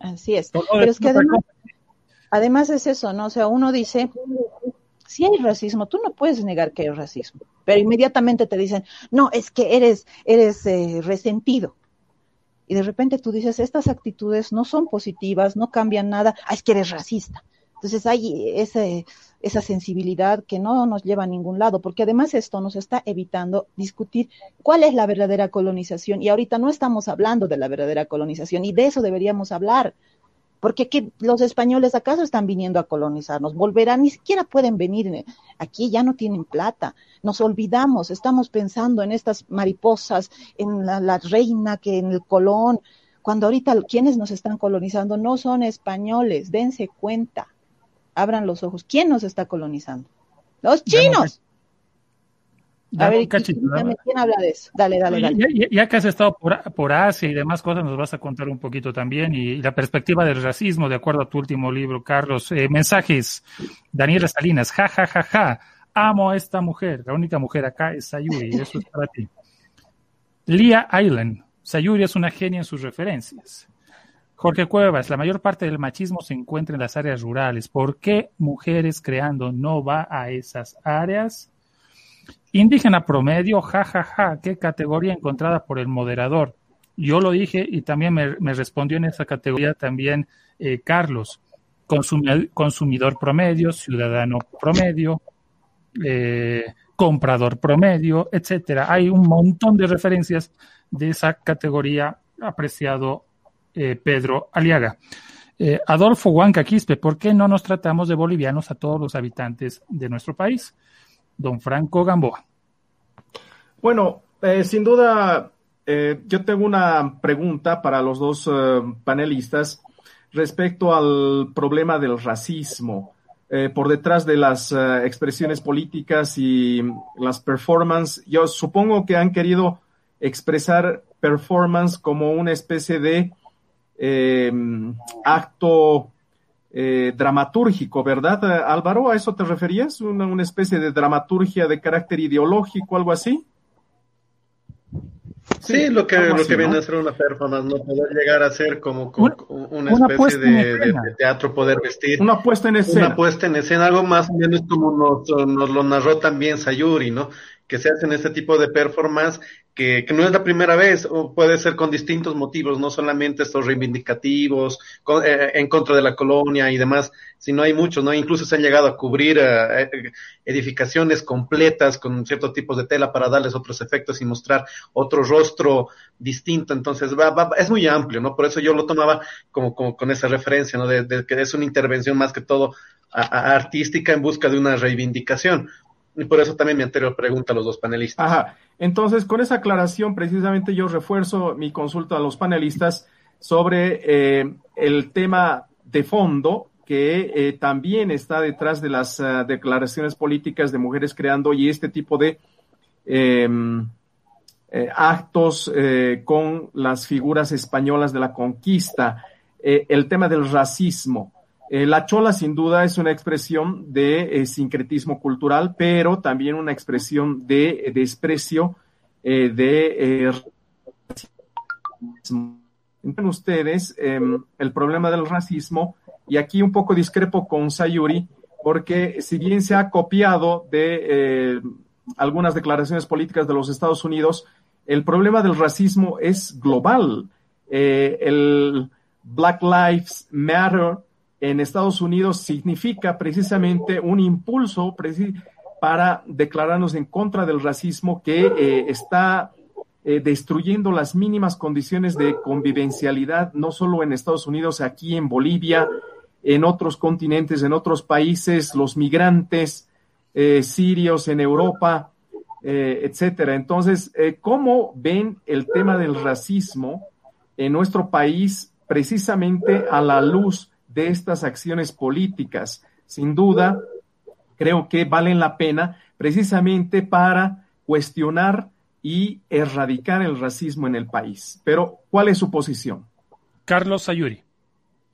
S6: Así es. pero es que además, además es eso, ¿no? O sea, uno dice, si hay racismo, tú no puedes negar que hay racismo, pero inmediatamente te dicen, no, es que eres, eres eh, resentido. Y de repente tú dices, estas actitudes no son positivas, no cambian nada, ah, es que eres racista. Entonces hay ese, esa sensibilidad que no nos lleva a ningún lado, porque además esto nos está evitando discutir cuál es la verdadera colonización. Y ahorita no estamos hablando de la verdadera colonización y de eso deberíamos hablar porque ¿qué, los españoles acaso están viniendo a colonizarnos, volverán, ni siquiera pueden venir aquí, ya no tienen plata, nos olvidamos, estamos pensando en estas mariposas, en la, reina, que en el Colón, cuando ahorita quienes nos están colonizando no son españoles, dense cuenta, abran los ojos, ¿quién nos está colonizando? Los chinos. A ver, ¿quién habla de eso? Dale, dale,
S2: dale. Ya, que has estado por, Asia y demás cosas, nos vas a contar un poquito también y, la perspectiva del racismo, de acuerdo a tu último libro, Carlos. Eh, mensajes, Daniela Salinas, ja, ja, ja, ja, amo a esta mujer, la única mujer acá es Sayuri, eso es para ti. Lia Island, Sayuri es una genia en sus referencias. Jorge Cuevas, la mayor parte del machismo se encuentra en las áreas rurales. ¿Por qué mujeres creando no va a esas áreas? Indígena promedio, jajaja, ja, ja, qué categoría encontrada por el moderador. Yo lo dije y también me, respondió en esa categoría también eh, Carlos. consumidor promedio, ciudadano promedio, eh, comprador promedio, etcétera. Hay un montón de referencias de esa categoría apreciado eh, Pedro Aliaga. Adolfo Huanca Quispe, ¿por qué no nos tratamos de bolivianos a todos los habitantes de nuestro país? Don Franco Gamboa.
S4: Bueno, eh, sin duda, eh, yo tengo una pregunta para los dos eh, panelistas respecto al problema del racismo. por detrás de las expresiones políticas y las performances, yo supongo que han querido expresar performance como una especie de acto eh, dramatúrgico, ¿verdad, eh, Álvaro? ¿A eso te referías? ¿Una, especie de dramaturgia de carácter ideológico, algo así?
S3: Sí, lo que, lo que viene a ser una performance, no poder llegar a ser como, una, especie de, teatro, poder vestir.
S4: Una puesta en escena.
S3: Una puesta en escena, algo más o menos como nos, nos lo narró también Sayuri, ¿no? Que se hacen este tipo de performance que, que, no es la primera vez, o puede ser con distintos motivos, no solamente estos reivindicativos, eh, en contra de la colonia y demás, sino hay muchos, ¿no? Incluso se han llegado a cubrir eh, eh, edificaciones completas con ciertos tipos de tela para darles otros efectos y mostrar otro rostro distinto, entonces va, va, es muy amplio, ¿no? Por eso yo lo tomaba como, como con esa referencia, ¿no? De, que es una intervención más que todo artística en busca de una reivindicación. Y por eso también mi anterior pregunta a los dos panelistas.
S4: Ajá. Entonces, con esa aclaración, precisamente yo refuerzo mi consulta a los panelistas sobre eh, el tema de fondo que eh, también está detrás de las uh, declaraciones políticas de mujeres creando y este tipo de em, eh, actos eh, con las figuras españolas de la conquista, eh, el tema del racismo. Eh, la chola sin duda es una expresión de eh, sincretismo cultural, pero también una expresión de, desprecio eh, de racismo. ustedes em, el problema del racismo, y aquí un poco discrepo con Sayuri, porque si bien se ha copiado de algunas declaraciones políticas de los Estados Unidos, el problema del racismo es global. el Black Lives Matter en Estados Unidos significa precisamente un impulso para declararnos en contra del racismo que eh, está eh, destruyendo las mínimas condiciones de convivencialidad, no solo en Estados Unidos, aquí en Bolivia, en otros continentes, en otros países, los migrantes eh, sirios en Europa, etcétera. Entonces, ¿cómo ven el tema del racismo en nuestro país precisamente a la luz de estas acciones políticas. Sin duda, creo que valen la pena precisamente para cuestionar y erradicar el racismo en el país. Pero, ¿cuál es su posición?
S2: Carlos Sayuri.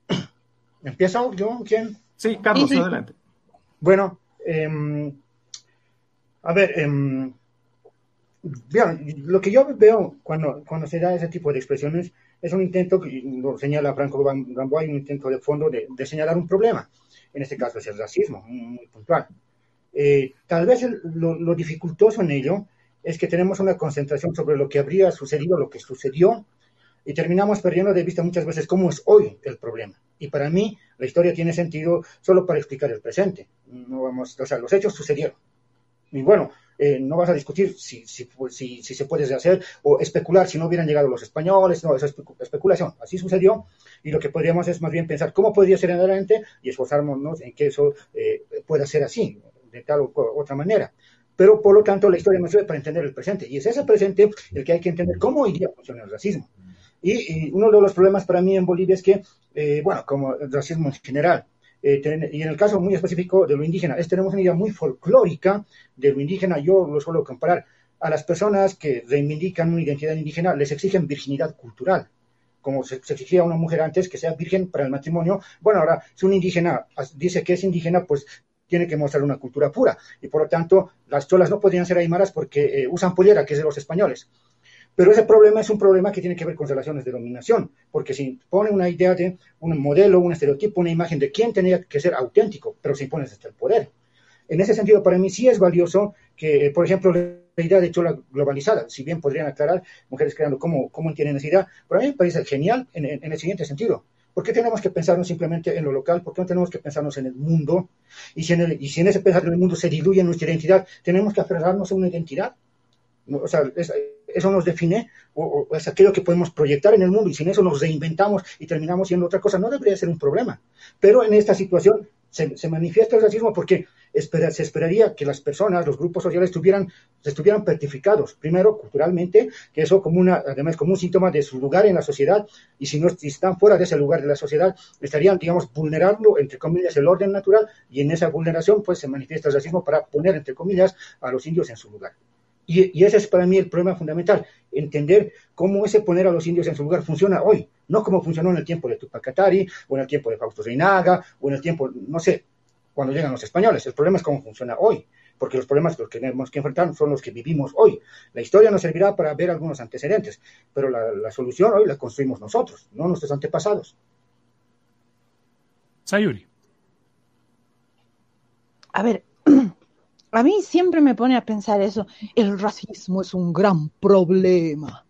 S7: ¿Empiezo yo? ¿Quién?
S4: Sí, Carlos, adelante.
S7: Bueno, eh, a ver, eh, lo que yo veo cuando, cuando se da ese tipo de expresiones es un intento, lo señala Franco Gamboa, un intento de fondo de, señalar un problema. En este caso es el racismo, muy puntual. Eh, tal vez lo, dificultoso en ello es que tenemos una concentración sobre lo que habría sucedido, lo que sucedió, y terminamos perdiendo de vista muchas veces cómo es hoy el problema. Y para mí la historia tiene sentido solo para explicar el presente. No vamos, o sea, los hechos sucedieron. Y bueno, eh, no vas a discutir si, si, si, si, se puede hacer o especular si no hubieran llegado los españoles, no, es especulación. Así sucedió y lo que podríamos es más bien pensar cómo podría ser en adelante y esforzarnos en que eso eh, pueda ser así, de tal o otra manera. Pero por lo tanto la historia nos sirve para entender el presente y es ese presente el que hay que entender cómo hoy día funciona el racismo. Y, uno de los problemas para mí en Bolivia es que, eh, bueno, como el racismo en general, eh, y en el caso muy específico de lo indígena, es tenemos una idea muy folclórica de lo indígena. Yo lo suelo comparar a las personas que reivindican una identidad indígena, les exigen virginidad cultural. Como se, exigía a una mujer antes que sea virgen para el matrimonio. Bueno, ahora, si un indígena dice que es indígena, pues tiene que mostrar una cultura pura. Y por lo tanto, las cholas no podrían ser aymaras porque eh, usan pollera, que es de los españoles. Pero ese problema es un problema que tiene que ver con relaciones de dominación, porque si pone una idea de un modelo, un estereotipo, una imagen de quién tenía que ser auténtico, pero se impone hasta el poder. En ese sentido, para mí sí es valioso que, por ejemplo, la idea de chola globalizada, si bien podrían aclarar mujeres creando cómo, cómo entienden esa idea, para mí me parece genial en, en el siguiente sentido. ¿Por qué tenemos que pensarnos simplemente en lo local? ¿Por qué no tenemos que pensarnos en el mundo? Y si en, y si en ese pensar en el mundo se diluye nuestra identidad, tenemos que aferrarnos a una identidad. O sea, eso nos define, o, es aquello que podemos proyectar en el mundo, y sin eso nos reinventamos y terminamos siendo otra cosa, no debería ser un problema. Pero en esta situación se, manifiesta el racismo porque se esperaría que las personas, los grupos sociales estuvieran, estuvieran petrificados, primero culturalmente, que eso como una, además como un síntoma de su lugar en la sociedad, y si no están fuera de ese lugar de la sociedad, estarían, digamos, vulnerando, entre comillas, el orden natural, y en esa vulneración, pues se manifiesta el racismo para poner, entre comillas, a los indios en su lugar. Y, ese es para mí el problema fundamental, entender cómo ese poner a los indios en su lugar funciona hoy, no como funcionó en el tiempo de Tupac Katari, o en el tiempo de Fausto Reinaga, o en el tiempo, no sé, cuando llegan los españoles. El problema es cómo funciona hoy. porque los problemas que tenemos que enfrentar son los que vivimos hoy. La historia nos servirá para ver algunos antecedentes, pero la, la solución hoy la construimos nosotros, no nuestros antepasados.
S2: Sayuri.
S6: A ver, a mí siempre me pone a pensar eso. El racismo es un gran problema.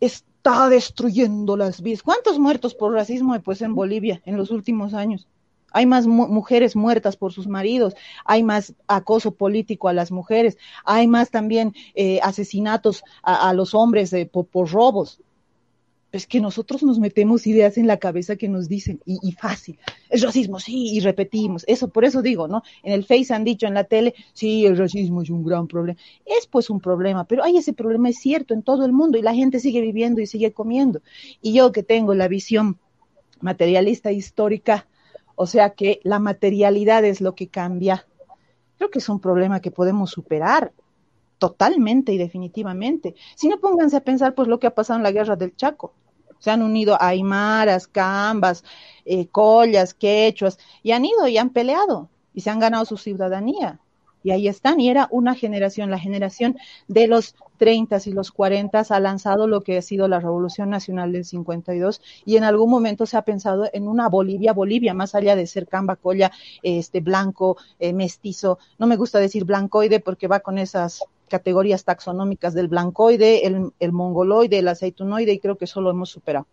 S6: Está destruyendo las vidas. ¿Cuántos muertos por racismo hay pues en Bolivia en los últimos años? Hay más mu mujeres muertas por sus maridos, hay más acoso político a las mujeres, hay más también eh, asesinatos a, a, los hombres eh, por, por robos es que nosotros nos metemos ideas en la cabeza que nos dicen, y, fácil, es racismo, sí, y repetimos, eso, por eso digo, ¿no? En el Face han dicho en la tele, sí, el racismo es un gran problema. Es pues un problema, pero hay ese problema, es cierto, en todo el mundo, y la gente sigue viviendo y sigue comiendo. Y yo que tengo la visión materialista histórica, o sea que la materialidad es lo que cambia, creo que es un problema que podemos superar totalmente y definitivamente. Si no, pónganse a pensar pues lo que ha pasado en la guerra del Chaco. Se han unido aymaras, cambas, eh, collas, quechuas, y han ido y han peleado y se han ganado su ciudadanía. Y ahí están, y era una generación, la generación de los 30 y los 40 ha lanzado lo que ha sido la Revolución Nacional del 52 y en algún momento se ha pensado en una Bolivia, Bolivia, más allá de ser camba, colla, este, blanco, eh, mestizo. No me gusta decir blancoide porque va con esas categorías taxonómicas del blancoide, el, el mongoloide, el aceitunoide, y creo que eso lo hemos superado.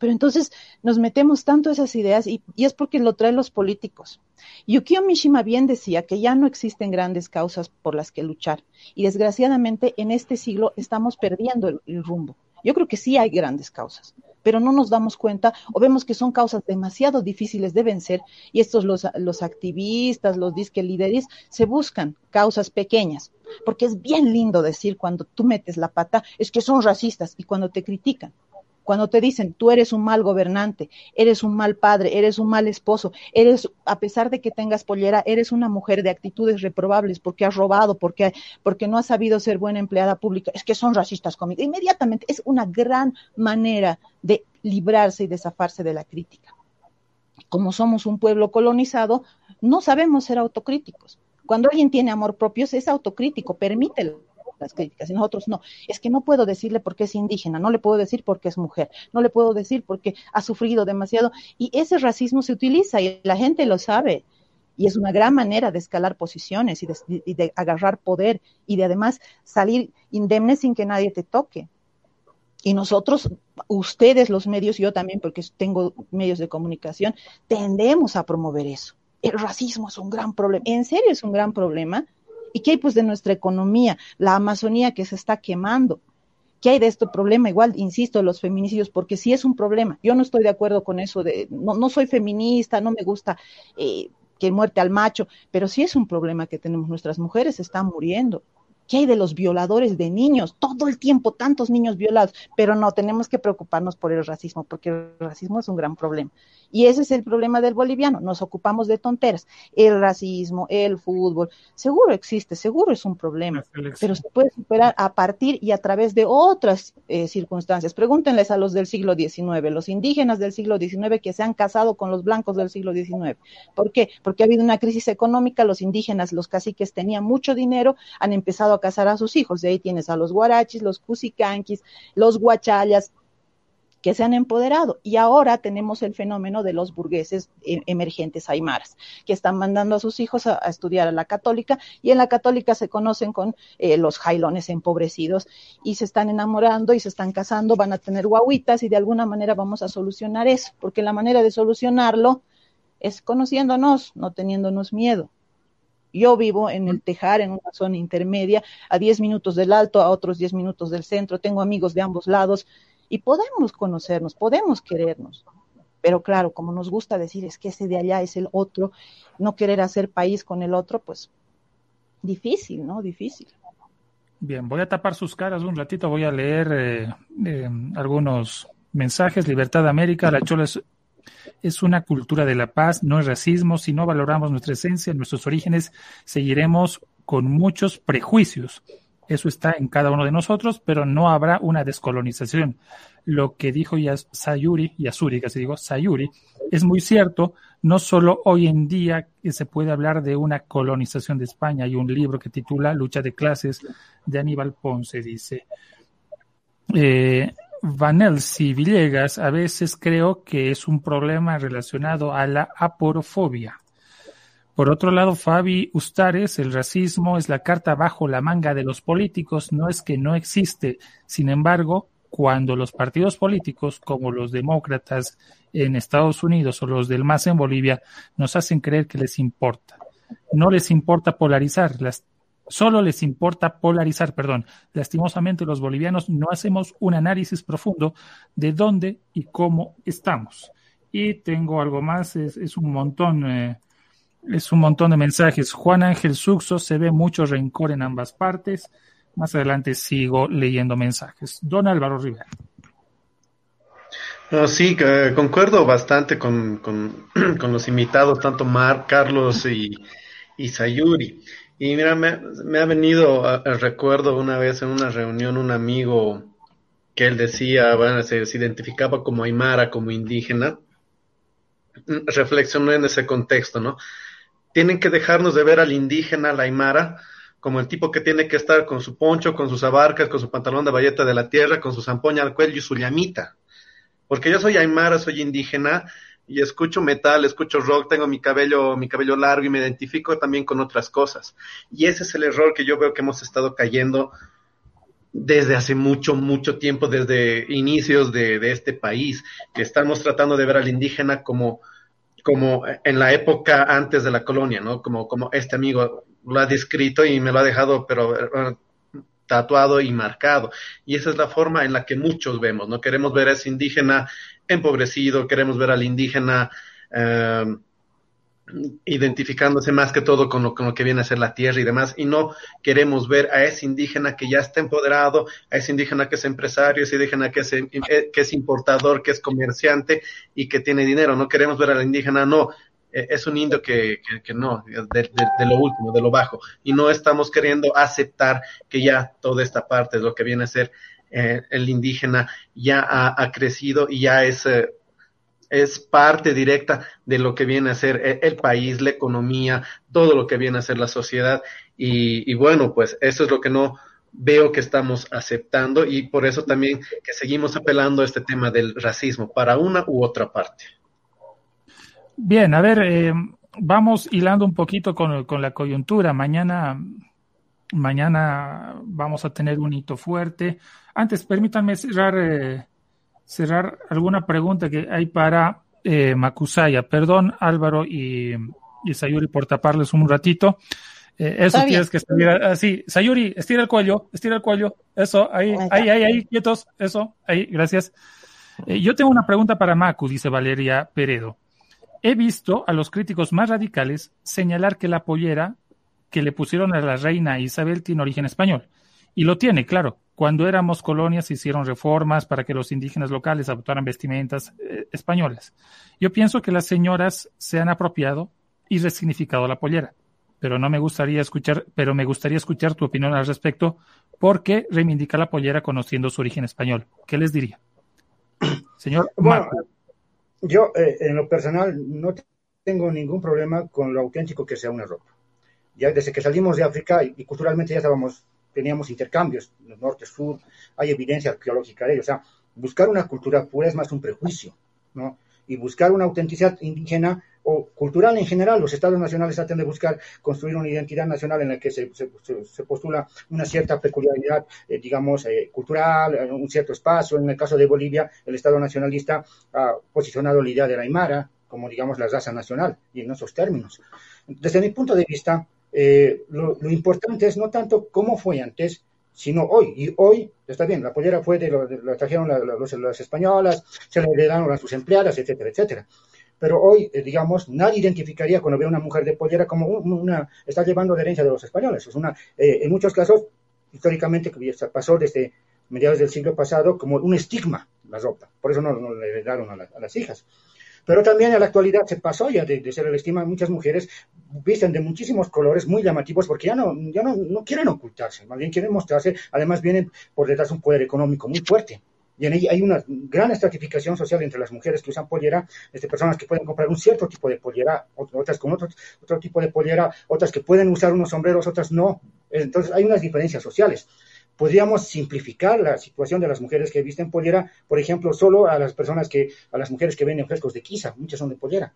S6: Pero entonces nos metemos tanto esas ideas y, es porque lo traen los políticos. Yukio Mishima bien decía que ya no existen grandes causas por las que luchar y desgraciadamente en este siglo estamos perdiendo el rumbo. Yo creo que sí hay grandes causas, pero no nos damos cuenta o vemos que son causas demasiado difíciles de vencer y estos los, los activistas, los disque líderes, se buscan causas pequeñas, porque es bien lindo decir cuando tú metes la pata, es que son racistas y cuando te critican. Cuando te dicen, tú eres un mal gobernante, eres un mal padre, eres un mal esposo, eres, a pesar de que tengas pollera, eres una mujer de actitudes reprobables porque has robado, porque, porque no has sabido ser buena empleada pública, es que son racistas conmigo. Inmediatamente es una gran manera de librarse y de zafarse de la crítica. Como somos un pueblo colonizado, no sabemos ser autocríticos. Cuando alguien tiene amor propio, es autocrítico, permítelo las críticas y nosotros no. Es que no puedo decirle porque es indígena, no le puedo decir porque es mujer, no le puedo decir porque ha sufrido demasiado. Y ese racismo se utiliza y la gente lo sabe. Y es una gran manera de escalar posiciones y de, y de agarrar poder y de además salir indemne sin que nadie te toque. Y nosotros, ustedes los medios, yo también, porque tengo medios de comunicación, tendemos a promover eso. El racismo es un gran problema. En serio es un gran problema ¿Y qué hay pues de nuestra economía? La Amazonía que se está quemando. ¿Qué hay de este problema? Igual, insisto, los feminicidios, porque sí es un problema. Yo no estoy de acuerdo con eso de, no, no soy feminista, no me gusta eh, que muerte al macho, pero sí es un problema que tenemos. Nuestras mujeres están muriendo. ¿Qué hay de los violadores de niños? Todo el tiempo, tantos niños violados. Pero no, tenemos que preocuparnos por el racismo, porque el racismo es un gran problema. Y ese es el problema del boliviano. Nos ocupamos de tonteras. El racismo, el fútbol, seguro existe, seguro es un problema, pero se puede superar a partir y a través de otras eh, circunstancias. Pregúntenles a los del siglo XIX, los indígenas del siglo XIX que se han casado con los blancos del siglo XIX. ¿Por qué? Porque ha habido una crisis económica, los indígenas, los caciques tenían mucho dinero, han empezado a casar a sus hijos. De ahí tienes a los guarachis, los cusicanquis, los guachayas, que se han empoderado. Y ahora tenemos el fenómeno de los burgueses eh, emergentes aymaras, que están mandando a sus hijos a, estudiar a la católica y en la católica se conocen con eh, los jailones empobrecidos y se están enamorando y se están casando, van a tener guaguitas y de alguna manera vamos a solucionar eso, porque la manera de solucionarlo es conociéndonos, no teniéndonos miedo. Yo vivo en el Tejar, en una zona intermedia, a 10 minutos del alto, a otros 10 minutos del centro, tengo amigos de ambos lados y podemos conocernos, podemos querernos. Pero claro, como nos gusta decir es que ese de allá es el otro, no querer hacer país con el otro, pues difícil, ¿no? Difícil.
S2: Bien, voy a tapar sus caras un ratito, voy a leer eh, eh, algunos mensajes. Libertad América, la chola es, es una cultura de la paz, no es racismo. Si no valoramos nuestra esencia, nuestros orígenes, seguiremos con muchos prejuicios. Eso está en cada uno de nosotros, pero no habrá una descolonización. Lo que dijo Sayuri, Yasuri, se digo, Sayuri, es muy cierto. No solo hoy en día se puede hablar de una colonización de España. Hay un libro que titula Lucha de clases de Aníbal Ponce, dice. Eh, Vanelsi Villegas, a veces creo que es un problema relacionado a la aporofobia. Por otro lado, Fabi Ustares, el racismo es la carta bajo la manga de los políticos, no es que no existe. Sin embargo, cuando los partidos políticos, como los demócratas en Estados Unidos o los del MAS en Bolivia, nos hacen creer que les importa. No les importa polarizar, las Solo les importa polarizar, perdón. Lastimosamente los bolivianos no hacemos un análisis profundo de dónde y cómo estamos. Y tengo algo más, es, un montón, eh, es un montón de mensajes. Juan Ángel Suxo, se ve mucho rencor en ambas partes. Más adelante sigo leyendo mensajes. Don Álvaro Rivera.
S3: sí, concuerdo bastante con, los invitados, tanto Mar, Carlos y, y Sayuri. Y mira, me, ha venido al recuerdo una vez en una reunión un amigo que él decía, bueno, se, identificaba como aymara, como indígena. Reflexioné en ese contexto, ¿no? Tienen que dejarnos de ver al indígena, al aymara, como el tipo que tiene que estar con su poncho, con sus abarcas, con su pantalón de valleta de la tierra, con su zampoña al cuello y su llamita. Porque yo soy aymara, soy indígena, y escucho metal, escucho rock, tengo mi cabello, mi cabello largo y me identifico también con otras cosas. Y ese es el error que yo veo que hemos estado cayendo desde hace mucho, mucho tiempo, desde inicios de, de este país, que estamos tratando de ver al indígena como, como en la época antes de la colonia, ¿no? Como, como este amigo lo ha descrito y me lo ha dejado, pero eh, tatuado y marcado. Y esa es la forma en la que muchos vemos, ¿no? Queremos ver a ese indígena empobrecido, queremos ver al indígena eh, identificándose más que todo con lo, con lo, que viene a ser la tierra y demás, y no queremos ver a ese indígena que ya está empoderado, a ese indígena que es empresario, a ese indígena que es, eh, que es importador, que es comerciante y que tiene dinero, no queremos ver al indígena, no, eh, es un indio que, que, no, de, lo último, de lo bajo, y no estamos queriendo aceptar que ya toda esta parte de lo que viene a ser eh, el indígena ya ha, crecido y ya es, eh, es parte directa de lo que viene a ser eh, el, país, la economía, todo lo que viene a ser la sociedad. Y, bueno, pues eso es lo que no veo que estamos aceptando y por eso también que seguimos apelando a este tema del racismo para una u otra parte.
S2: Bien, a ver, vamos hilando un poquito con, con la coyuntura. Mañana Mañana vamos a tener un hito fuerte. Antes, permítanme cerrar, eh, cerrar alguna pregunta que hay para eh, Makusaya. Perdón, Álvaro y, y, Sayuri, por taparles un ratito. Eh, eso tienes que estirar así. Sayuri, estira el cuello, estira el cuello. Eso, ahí, ahí, ahí, ahí, quietos. Eso, ahí, gracias. Eh, yo tengo una pregunta para Maku, dice Valeria Peredo. He visto a los críticos más radicales señalar que la pollera que le pusieron a la reina Isabel tiene origen español. Y lo tiene, claro. Cuando éramos colonias se hicieron reformas para que los indígenas locales adoptaran vestimentas eh, españolas. Yo pienso que las señoras se han apropiado y resignificado la pollera. Pero no me gustaría escuchar, pero me gustaría escuchar tu opinión al respecto, porque reivindica la pollera conociendo su origen español. ¿Qué les diría? Señor.
S7: Bueno, yo eh, en lo personal no tengo ningún problema con lo auténtico que sea una ropa ya desde que salimos de África y, culturalmente ya estábamos, teníamos intercambios, norte, sur, hay evidencia arqueológica de ello. O sea, buscar una cultura pura es más un prejuicio, ¿no? Y buscar una autenticidad indígena o cultural en general, los estados nacionales tratan de buscar construir una identidad nacional en la que se, se, postula una cierta peculiaridad, eh, digamos, eh, cultural, eh, un cierto espacio. En el caso de Bolivia, el estado nacionalista ha posicionado la idea de la Aymara como, digamos, la raza nacional, y en esos términos. Desde mi punto de vista, eh, lo, importante es no tanto cómo fue antes, sino hoy. Y hoy, está bien, la pollera fue de, lo, la trajeron las españolas, se la heredaron a sus empleadas, etcétera, etcétera. Pero hoy, eh, digamos, nadie identificaría cuando ve a una mujer de pollera como una, está llevando la herencia de los españoles. Es una, eh, en muchos casos, históricamente, pasó desde mediados del siglo pasado como un estigma la ropa. Por eso no, le heredaron a, las hijas. Pero también en la actualidad se pasó ya de, ser el estima, muchas mujeres visten de muchísimos colores muy llamativos porque ya no, ya no, no quieren ocultarse, más bien quieren mostrarse, además vienen por detrás un poder económico muy fuerte. Y en ella hay una gran estratificación social entre las mujeres que usan pollera, este, personas que pueden comprar un cierto tipo de pollera, otras con otro, otro tipo de pollera, otras que pueden usar unos sombreros, otras no. Entonces hay unas diferencias sociales podríamos simplificar la situación de las mujeres que visten pollera, por ejemplo, solo a las personas que, a las mujeres que venden frescos de quiza, muchas son de pollera.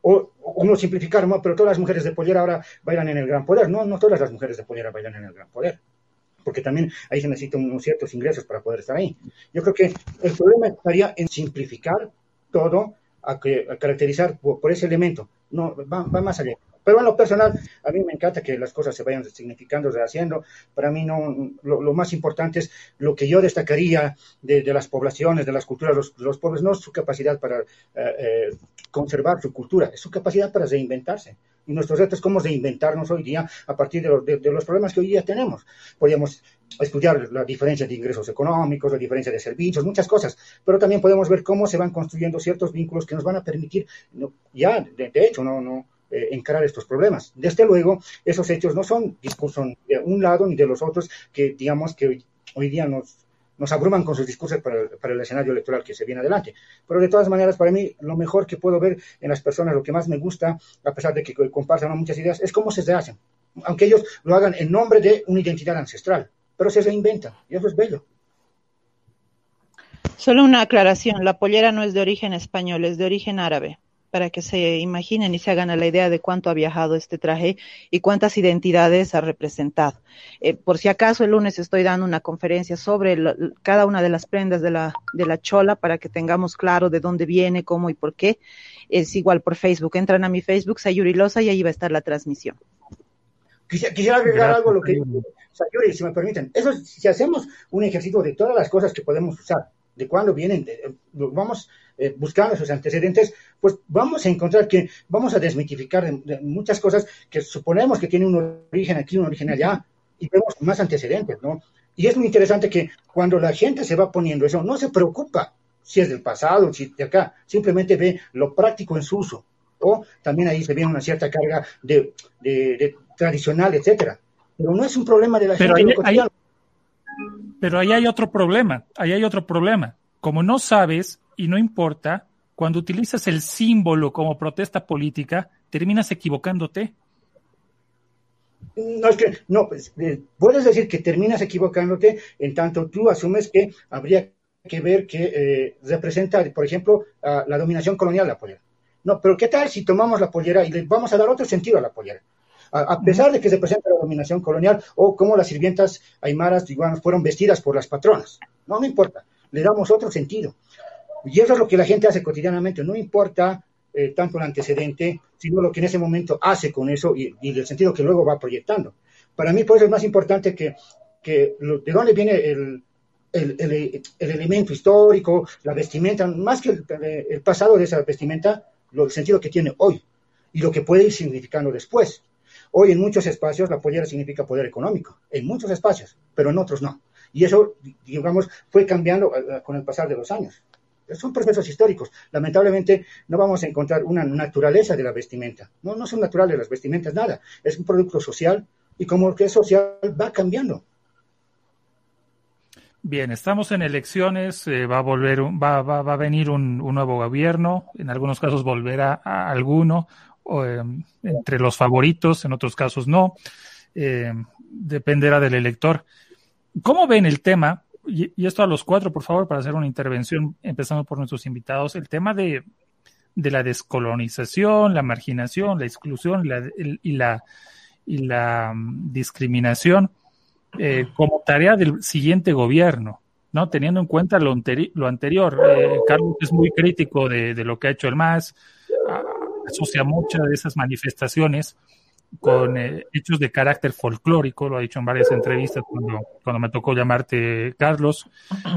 S7: O, uno simplificar, ¿no? pero todas las mujeres de pollera ahora bailan en el gran poder. No, no todas las mujeres de pollera bailan en el gran poder. Porque también ahí se necesitan unos ciertos ingresos para poder estar ahí. Yo creo que el problema estaría en simplificar todo, a, que, caracterizar por, ese elemento. No, va más allá. Pero en lo personal, a mí me encanta que las cosas se vayan significando, haciendo. Para mí no, lo, más importante es lo que yo destacaría de, las poblaciones, de las culturas los, los, pueblos, no es su capacidad para eh, eh, conservar su cultura, es su capacidad para reinventarse. Y nuestros retos es cómo reinventarnos hoy día a partir de los, de los problemas que hoy día tenemos. Podríamos estudiar la diferencia de ingresos económicos, la diferencia de servicios, muchas cosas, pero también podemos ver cómo se van construyendo ciertos vínculos que nos van a permitir, ya, de, de hecho, no, no, eh, encarar estos problemas. Desde luego, esos hechos no son discursos de un lado ni de los otros que, digamos, que hoy, día nos, nos abruman con sus discursos para el, escenario electoral que se viene adelante. Pero de todas maneras, para mí, lo mejor que puedo ver en las personas, lo que más me gusta, a pesar de que compartan muchas ideas, es cómo se hacen. Aunque ellos lo hagan en nombre de una identidad ancestral, pero se reinventan, y eso es bello.
S6: Solo una aclaración, la pollera no es de origen español, es de origen árabe para que se imaginen y se hagan a la idea de cuánto ha viajado este traje y cuántas identidades ha representado. Eh, por si acaso el lunes estoy dando una conferencia sobre cada una de las prendas de la, de la chola para que tengamos claro de dónde viene, cómo y por qué. Es igual por Facebook. Entran a mi Facebook, Sayuri Loza, y ahí va a estar la transmisión.
S7: Quisiera, agregar algo lo que Sayuri, si me permiten. Eso, si hacemos un ejercicio de todas las cosas que podemos usar, de cuándo vienen, vamos eh, buscando sus antecedentes, pues vamos a encontrar que vamos a desmitificar muchas cosas que suponemos que tienen un origen aquí, un origen allá, y vemos más antecedentes, ¿no? Y es muy interesante que cuando la gente se va poniendo eso, no se preocupa si es del pasado, si de acá, simplemente ve lo práctico en su uso. O también ahí se ve una cierta carga de, tradicional, etcétera. Pero no es un problema de la gente.
S2: pero ahí hay otro problema, ahí hay otro problema. Como no sabes y no importa, cuando utilizas el símbolo como protesta política, terminas equivocándote.
S7: No, es que, no, pues, eh, puedes decir que terminas equivocándote en tanto tú asumes que habría que ver que eh, representa, por ejemplo, la dominación colonial la pollera. No, pero ¿qué tal si tomamos la pollera y le vamos a dar otro sentido a la pollera? A, pesar de que se presenta la dominación colonial o cómo las sirvientas aymaras, digamos, fueron vestidas por las patronas. No, no importa, le damos otro sentido. Y eso es lo que la gente hace cotidianamente, no importa eh, tanto el antecedente, sino lo que en ese momento hace con eso y, el sentido que luego va proyectando. Para mí, por eso es más importante que, que de dónde viene el, el, el, elemento histórico, la vestimenta, más que el, pasado de esa vestimenta, lo, el sentido que tiene hoy y lo que puede ir significando después. Hoy en muchos espacios la pollera significa poder económico, en muchos espacios, pero en otros no. Y eso, digamos, fue cambiando eh, con el pasar de los años son procesos históricos. Lamentablemente no vamos a encontrar una naturaleza de la vestimenta. No, no son naturales las vestimentas, nada. Es un producto social y como que es social va cambiando.
S2: Bien, estamos en elecciones, eh, va a volver, va, va, va, a venir un, nuevo gobierno, en algunos casos volverá alguno, em, entre los favoritos, en otros casos no, em, dependerá del elector. ¿Cómo ven el tema y, esto a los cuatro, por favor, para hacer una intervención, empezando por nuestros invitados, el tema de, la descolonización, la marginación, la exclusión y la, mm, discriminación eh, como tarea del siguiente gobierno, ¿no? Teniendo en cuenta lo, anterior. Eh, Carlos es muy crítico de, lo que ha hecho el MAS, asocia muchas de esas manifestaciones con eh, hechos de carácter folclórico, lo ha dicho en varias entrevistas cuando, me tocó llamarte Carlos.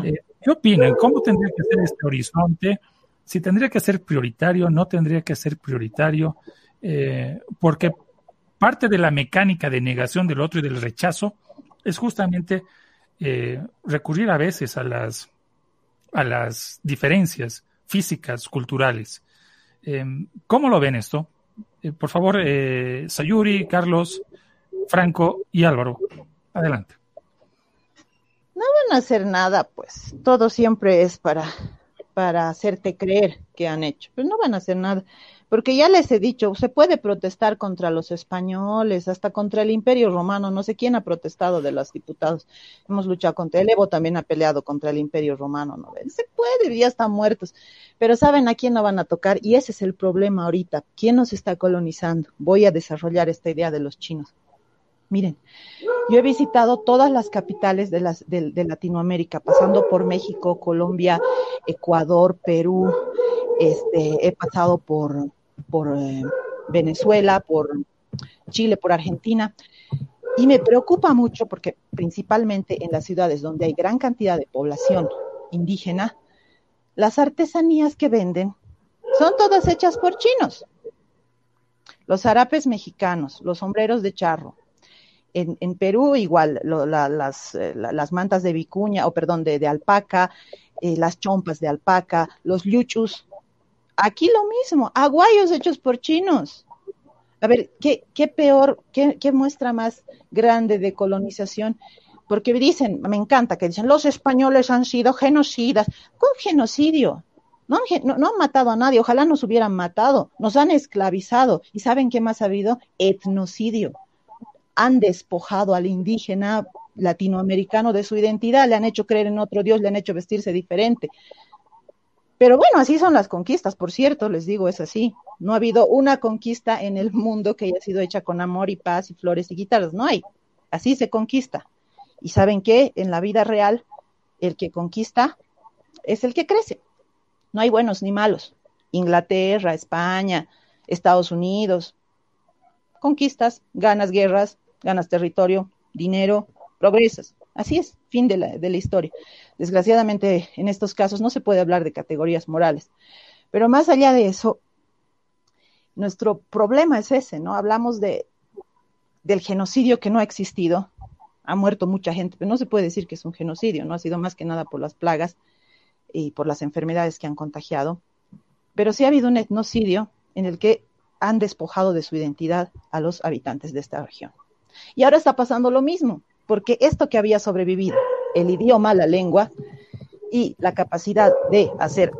S2: Eh, ¿Qué opinan? ¿Cómo tendría que ser este horizonte? Si tendría que ser prioritario, no tendría que ser prioritario, eh, porque parte de la mecánica de negación del otro y del rechazo es justamente recurrir a veces a las, a las diferencias físicas, culturales. Em, ¿Cómo lo ven esto? Eh, por favor, eh, Sayuri, Carlos, Franco y Álvaro. Adelante.
S6: No van a hacer nada, pues. Todo siempre es para, para hacerte creer que han hecho. Pero no van a hacer nada. Porque ya les he dicho, se puede protestar contra los españoles, hasta contra el imperio romano. No sé quién ha protestado de los diputados. Hemos luchado contra el Evo, también ha peleado contra el imperio romano. ¿no? Se puede, ya están muertos. Pero ¿saben a quién no van a tocar? Y ese es el problema ahorita. ¿Quién nos está colonizando? Voy a desarrollar esta idea de los chinos. Miren, yo he visitado todas las capitales de, las, de, de Latinoamérica, pasando por México, Colombia, Ecuador, Perú, este, he pasado por, por eh, Venezuela, por Chile, por Argentina. Y me preocupa mucho porque principalmente en las ciudades donde hay gran cantidad de población indígena, las artesanías que venden son todas hechas por chinos. Los harapes mexicanos, los sombreros de charro. En, en Perú igual, lo, la, las, eh, las, mantas de vicuña, o perdón, de, de alpaca, eh, las chompas de alpaca, los luchus. Aquí lo mismo, aguayos hechos por chinos. A ver, ¿qué, peor, qué, qué muestra más grande de colonización? Porque dicen, me encanta que dicen, los españoles han sido genocidas. ¿Con genocidio? No, no, no, han matado a nadie, ojalá nos hubieran matado, nos han esclavizado. ¿Y saben qué más ha habido? Etnocidio. Han despojado al indígena latinoamericano de su identidad, le han hecho creer en otro Dios, le han hecho vestirse diferente. Pero bueno, así son las conquistas, por cierto, les digo, es así. No ha habido una conquista en el mundo que haya sido hecha con amor y paz y flores y guitarras, no hay. Así se conquista. Y saben qué, en la vida real, el que conquista es el que crece. No hay buenos ni malos. Inglaterra, España, Estados Unidos. Conquistas, ganas guerras, ganas territorio, dinero, progresas. Así es, fin de la, historia. Desgraciadamente, en estos casos no se puede hablar de categorías morales. Pero más allá de eso, nuestro problema es ese, ¿no? Hablamos de, del genocidio que no ha existido, ha muerto mucha gente, pero no se puede decir que es un genocidio, no ha sido más que nada por las plagas y por las enfermedades que han contagiado, pero sí ha habido un etnocidio en el que han despojado de su identidad a los habitantes de esta región. Y ahora está pasando lo mismo, porque esto que había sobrevivido, el idioma, la lengua y la capacidad de hacer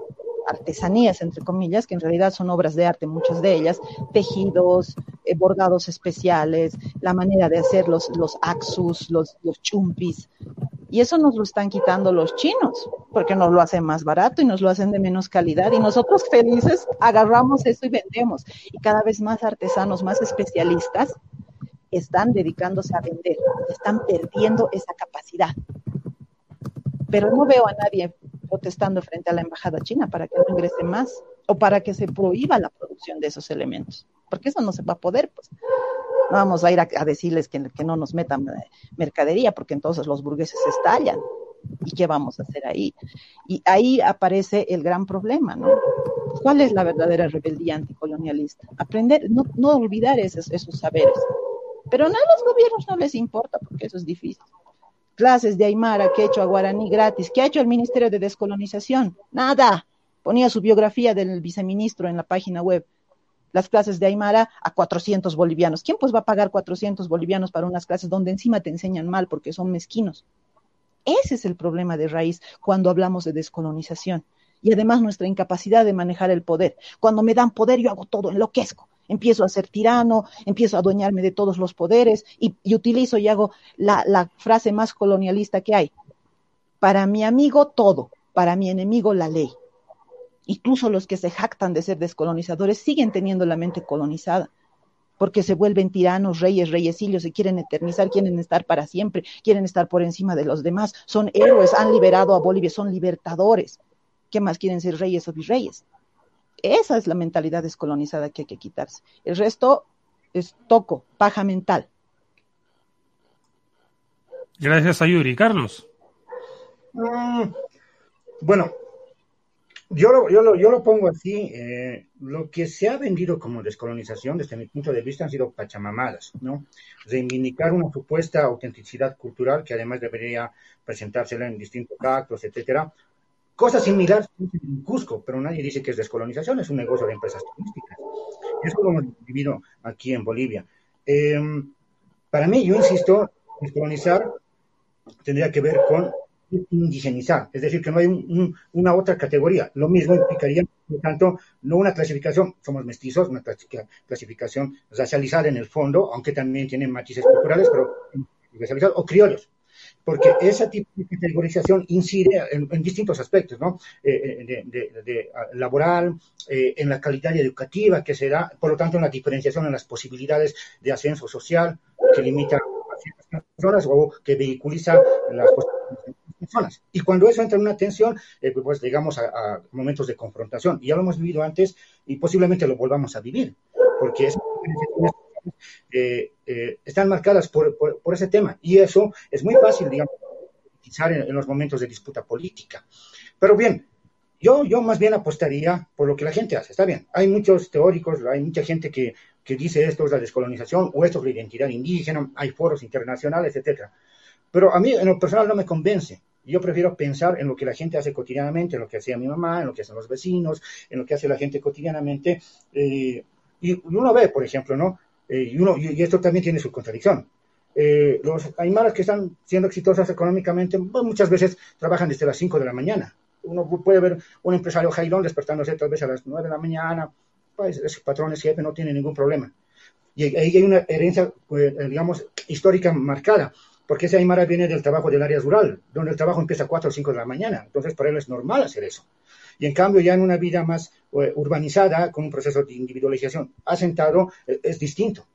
S6: artesanías, entre comillas, que en realidad son obras de arte, muchas de ellas, tejidos, eh, bordados especiales, la manera de hacer los, los axus, los, los chumpis. Y eso nos lo están quitando los chinos, porque nos lo hacen más barato y nos lo hacen de menos calidad. Y nosotros felices agarramos eso y vendemos. Y cada vez más artesanos, más especialistas, están dedicándose a vender, están perdiendo esa capacidad. Pero no veo a nadie protestando frente a la embajada china para que no ingrese más o para que se prohíba la producción de esos elementos, porque eso no se va a poder, pues. No vamos a ir a, a decirles que, que, no nos metan mercadería, porque entonces los burgueses se estallan. ¿Y qué vamos a hacer ahí? Y ahí aparece el gran problema, ¿no? ¿Cuál es la verdadera rebeldía anticolonialista? Aprender, no, no olvidar esos, esos saberes. Pero no a los gobiernos no les importa, porque eso es difícil clases de Aymara, quechua, guaraní gratis. ¿Qué ha hecho el Ministerio de Descolonización? Nada. Ponía su biografía del viceministro en la página web. Las clases de Aymara a 400 bolivianos. ¿Quién pues va a pagar 400 bolivianos para unas clases donde encima te enseñan mal porque son mezquinos? Ese es el problema de raíz cuando hablamos de descolonización. Y además nuestra incapacidad de manejar el poder. Cuando me dan poder yo hago todo, enloquezco empiezo a ser tirano, empiezo a adueñarme de todos los poderes y, utilizo y hago la, la, frase más colonialista que hay. Para mi amigo todo, para mi enemigo la ley. Incluso los que se jactan de ser descolonizadores siguen teniendo la mente colonizada, porque se vuelven tiranos, reyes, reyesillos, se quieren eternizar, quieren estar para siempre, quieren estar por encima de los demás, son héroes, han liberado a Bolivia, son libertadores. ¿Qué más quieren ser reyes o virreyes? Esa es la mentalidad descolonizada que hay que quitarse. El resto es toco, paja mental.
S2: Gracias a Yuri. Carlos.
S7: Mm, bueno, yo lo, yo, lo, yo lo pongo así, eh, lo que se ha vendido como descolonización desde mi punto de vista han sido pachamamadas, ¿no? Reivindicar una supuesta autenticidad cultural que además debería presentársela en distintos actos, etcétera, Cosas similares en Cusco, pero nadie dice que es descolonización, es un negocio de empresas turísticas. Eso lo hemos vivido aquí en Bolivia. Eh, para mí, yo insisto, descolonizar tendría que ver con indigenizar, es decir, que no hay un, un, una otra categoría. Lo mismo implicaría, por tanto, no una clasificación, somos mestizos, una clasificación racializada en el fondo, aunque también tienen matices culturales, pero racializados, o criollos porque ese tipo de categorización incide en, en distintos aspectos, ¿no? Eh, de, de, de, laboral, eh, en la calidad educativa que se da, por lo tanto, en la diferenciación en las posibilidades de ascenso social que limita a ciertas personas o que vehiculiza las posibilidades de personas. Y cuando eso entra en una tensión, eh, pues llegamos a, a, momentos de confrontación. Y ya lo hemos vivido antes y posiblemente lo volvamos a vivir, porque es eh, eh, están marcadas por, por, por, ese tema. Y eso es muy fácil, digamos, utilizar en, en, los momentos de disputa política. Pero bien, yo, yo más bien apostaría por lo que la gente hace. Está bien, hay muchos teóricos, hay mucha gente que, que dice esto es la descolonización o esto es la identidad indígena, hay foros internacionales, etcétera. Pero a mí en lo personal no me convence. Yo prefiero pensar en lo que la gente hace cotidianamente, en lo que hacía mi mamá, en lo que hacen los vecinos, en lo que hace la gente cotidianamente. Eh, y uno ve, por ejemplo, ¿no? Eh, y, uno, y, esto también tiene su contradicción. Eh, los aymaras que están siendo exitosas económicamente pues, muchas veces trabajan desde las 5 de la mañana. Uno puede ver un empresario jailón despertándose tal vez a las 9 de la mañana, pues ese patrón es jefe, no tiene ningún problema. Y ahí hay una herencia, pues, digamos, histórica marcada, porque ese aymara viene del trabajo del área rural, donde el trabajo empieza a 4 o 5 de la mañana. Entonces, para él es normal hacer eso. Y en cambio, ya en una vida más uh, urbanizada, con un proceso de individualización asentado, eh, es distinto.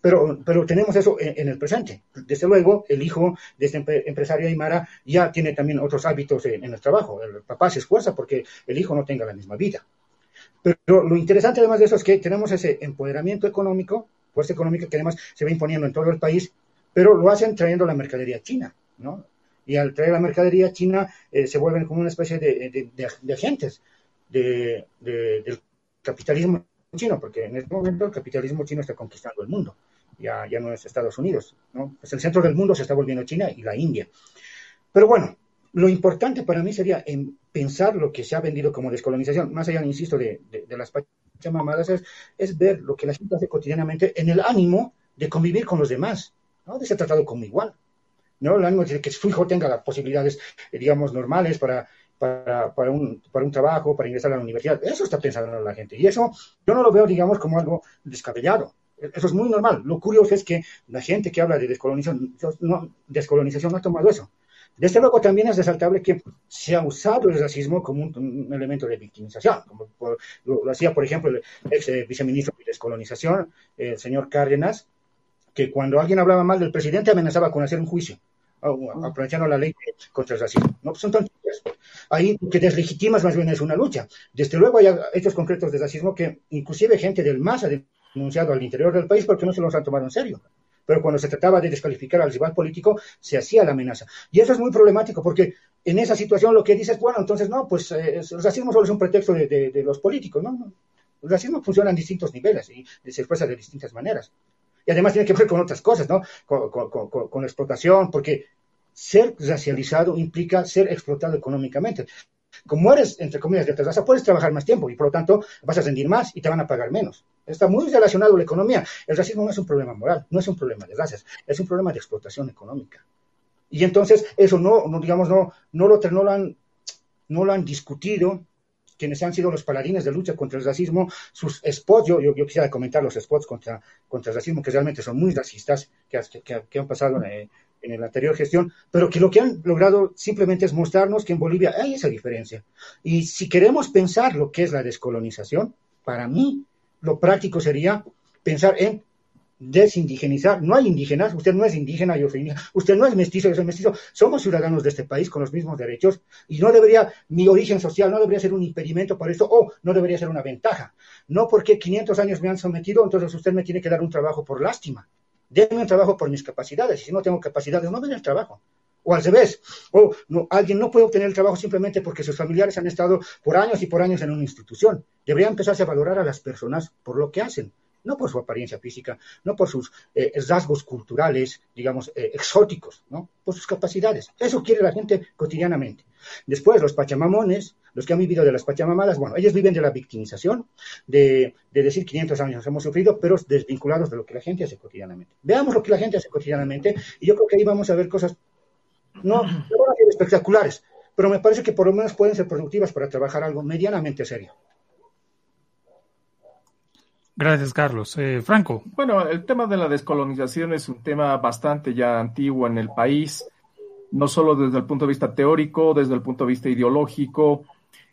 S7: Pero, pero tenemos eso en, en, el presente. Desde luego, el hijo de este empresario Aymara ya tiene también otros hábitos en, en el trabajo. El papá se esfuerza porque el hijo no tenga la misma vida. Pero lo interesante además de eso es que tenemos ese empoderamiento económico, fuerza económica que además se va imponiendo en todo el país, pero lo hacen trayendo la mercadería china, ¿no? Y al traer la mercadería china eh, se vuelven como una especie de, de, de, de agentes del capitalismo chino, porque en este momento el capitalismo chino está conquistando el mundo, ya, ya no es Estados Unidos, ¿no? Pues el centro del mundo se está volviendo China y la India. Pero bueno, lo importante para mí sería en pensar lo que se ha vendido como descolonización, más allá, insisto, de, de las mamadas, es, es ver lo que la gente hace cotidianamente en el ánimo de convivir con los demás, ¿no? de ser tratado como igual. ¿No? Ánimo de que su hijo tenga las posibilidades, digamos, normales para, para, para, un, para un trabajo, para ingresar a la universidad. Eso está pensando la gente. Y eso yo no lo veo, digamos, como algo descabellado. Eso es muy normal. Lo curioso es que la gente que habla de descolonización no, descolonización no ha tomado eso. Desde luego también es resaltable que se ha usado el racismo como un, un elemento de victimización, como por, lo, lo, hacía, por ejemplo, el ex eh, viceministro de descolonización, el señor Cárdenas, que cuando alguien hablaba mal del presidente amenazaba con hacer un juicio, aprovechando la ley contra el racismo. No, pues son tonterías. Ahí que deslegitimas más bien es una lucha. Desde luego hay hechos concretos de racismo que inclusive gente del MAS ha denunciado al interior del país porque no se los han tomado en serio. Pero cuando se trataba de descalificar al rival político, se hacía la amenaza. Y eso es muy problemático porque en esa situación lo que dices, bueno, entonces no, pues eh, el racismo solo es un pretexto de, de, de los políticos, ¿no? no. El racismo funciona en distintos niveles y se expresa de distintas maneras. Y además tiene que ver con otras cosas, ¿no? Con, la explotación, porque ser racializado implica ser explotado económicamente. Como eres, entre comillas, de otra raza, puedes trabajar más tiempo y por lo tanto vas a rendir más y te van a pagar menos. Está muy relacionado a la economía. El racismo no es un problema moral, no es un problema de razas, es un problema de explotación económica. Y entonces eso no, no digamos, no, no, lo, no, lo han, no lo han discutido quienes han sido los paladines de lucha contra el racismo, sus spots, yo, yo, yo quisiera comentar los spots contra, contra el racismo, que realmente son muy racistas, que, que, han pasado en, en la anterior gestión, pero que lo que han logrado simplemente es mostrarnos que en Bolivia hay esa diferencia. Y si queremos pensar lo que es la descolonización, para mí lo práctico sería pensar en desindigenizar. No hay indígenas, usted no es indígena, yo soy indígena, usted no es mestizo, yo soy mestizo. Somos ciudadanos de este país con los mismos derechos y no debería, mi origen social no debería ser un impedimento para esto o no debería ser una ventaja. No porque 500 años me han sometido, entonces usted me tiene que dar un trabajo por lástima. Denme un trabajo por mis capacidades si no tengo capacidades, no me den el trabajo. O al revés, o no, alguien no puede obtener el trabajo simplemente porque sus familiares han estado por años y por años en una institución. Debería empezarse a valorar a las personas por lo que hacen no por su apariencia física, no por sus eh, rasgos culturales, digamos, eh, exóticos, ¿no? Por sus capacidades. Eso quiere la gente cotidianamente. Después, los pachamamones, los que han vivido de las pachamamadas, bueno, ellos viven de la victimización, de, de decir 500 años hemos sufrido, pero desvinculados de lo que la gente hace cotidianamente. Veamos lo que la gente hace cotidianamente y yo creo que ahí vamos a ver cosas, no, no van a ser espectaculares, pero me parece que por lo menos pueden ser productivas para trabajar algo medianamente serio.
S2: Gracias, Carlos. Eh, Franco.
S4: Bueno, el tema de la descolonización es un tema bastante ya antiguo en el país, no solo desde el punto de vista teórico, desde el punto de vista ideológico,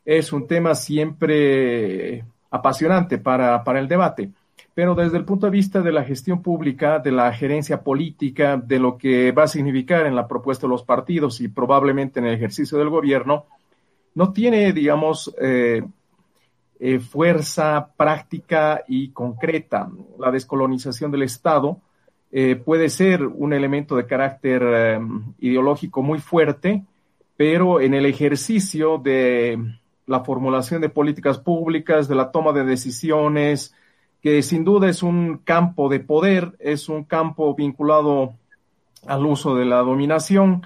S4: es un tema siempre apasionante para, para el debate, pero desde el punto de vista de la gestión pública, de la gerencia política, de lo que va a significar en la propuesta de los partidos y probablemente en el ejercicio del gobierno, no tiene, digamos, eh, eh, fuerza práctica y concreta. La descolonización del Estado eh, puede ser un elemento de carácter eh, ideológico muy fuerte, pero en el ejercicio de la formulación de políticas públicas, de la toma de decisiones, que sin duda es un campo de poder, es un campo vinculado al uso de la dominación,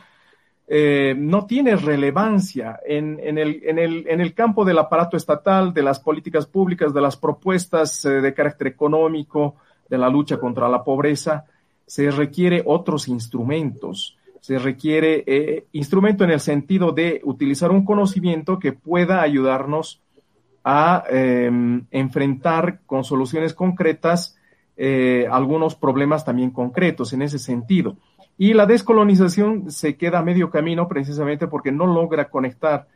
S4: eh, no tiene relevancia en, el, campo del aparato estatal, de las políticas públicas, de las propuestas eh, de carácter económico, de la lucha contra la pobreza. Se requiere otros instrumentos. Se requiere eh, instrumento en el sentido de utilizar un conocimiento que pueda ayudarnos a em, enfrentar con soluciones concretas algunos problemas también concretos en ese sentido. Y la descolonización se queda a medio camino precisamente porque no logra conectar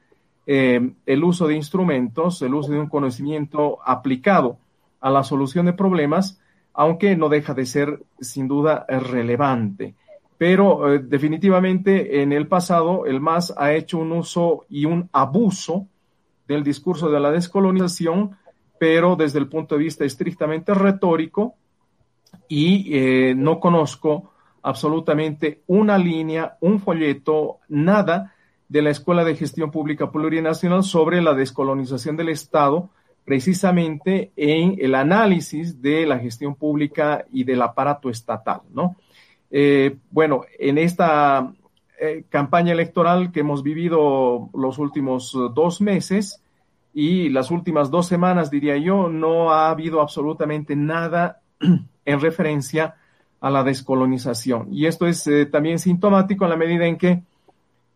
S4: eh, el uso de instrumentos, el uso de un conocimiento aplicado a la solución de problemas, aunque no deja de ser sin duda relevante. Pero eh, definitivamente en el pasado el MAS ha hecho un uso y un abuso del discurso de la descolonización, pero desde el punto de vista estrictamente retórico y eh, no conozco absolutamente una línea, un folleto, nada de la Escuela de Gestión Pública Plurinacional sobre la descolonización del Estado, precisamente en el análisis de la gestión pública y del aparato estatal, ¿no? Eh, bueno, en esta eh, campaña electoral que hemos vivido los últimos dos meses y las últimas dos semanas, diría yo, no ha habido absolutamente nada en referencia la descolonización. Y esto es eh, también sintomático en la medida en que,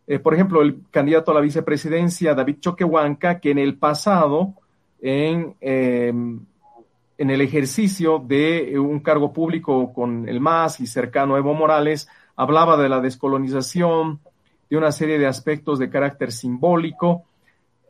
S4: eh, por ejemplo, el candidato a la vicepresidencia, David Choquehuanca, que en el pasado, en, em, en el ejercicio de un cargo público con el MAS y cercano a Evo Morales, hablaba de la descolonización, de una serie de aspectos de carácter simbólico.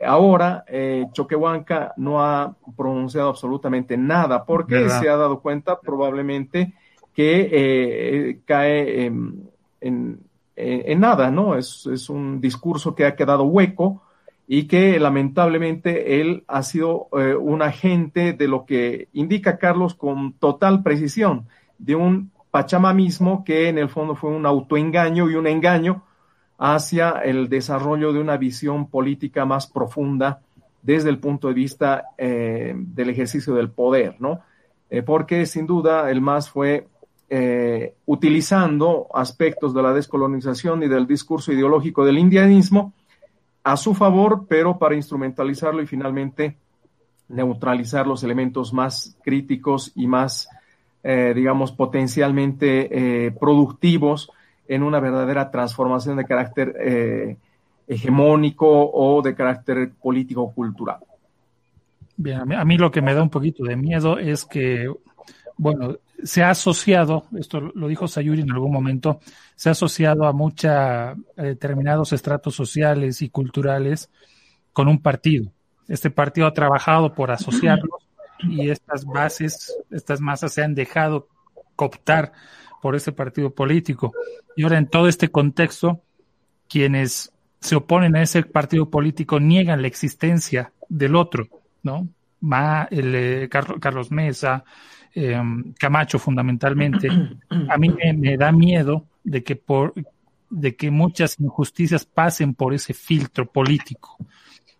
S4: Ahora, eh, Choquehuanca no ha pronunciado absolutamente nada porque se ha dado cuenta probablemente que eh, cae en, en, en, nada, ¿no? Es, es, un discurso que ha quedado hueco y que lamentablemente él ha sido eh, un agente de lo que indica Carlos con total precisión, de un pachamamismo que en el fondo fue un autoengaño y un engaño hacia el desarrollo de una visión política más profunda desde el punto de vista eh, del ejercicio del poder, ¿no? Eh, porque sin duda el MAS fue eh, utilizando aspectos de la descolonización y del discurso ideológico del indianismo a su favor, pero para instrumentalizarlo y finalmente neutralizar los elementos más críticos y más, eh, digamos, potencialmente eh, productivos en una verdadera transformación de carácter hegemónico o de carácter político-cultural.
S2: Bien, a mí lo que me da un poquito de miedo es que, bueno, se ha asociado, esto lo dijo Sayuri en algún momento, se ha asociado a mucha, a determinados estratos sociales y culturales con un partido. Este partido ha trabajado por asociarlos y estas bases, estas masas se han dejado cooptar por ese partido político. Y ahora en todo este contexto, quienes se oponen a ese partido político niegan la existencia del otro, ¿no? Ma, el, eh, Carlos Mesa, eh, Camacho fundamentalmente, a mí me, me, da miedo de que por de que muchas injusticias pasen por ese filtro político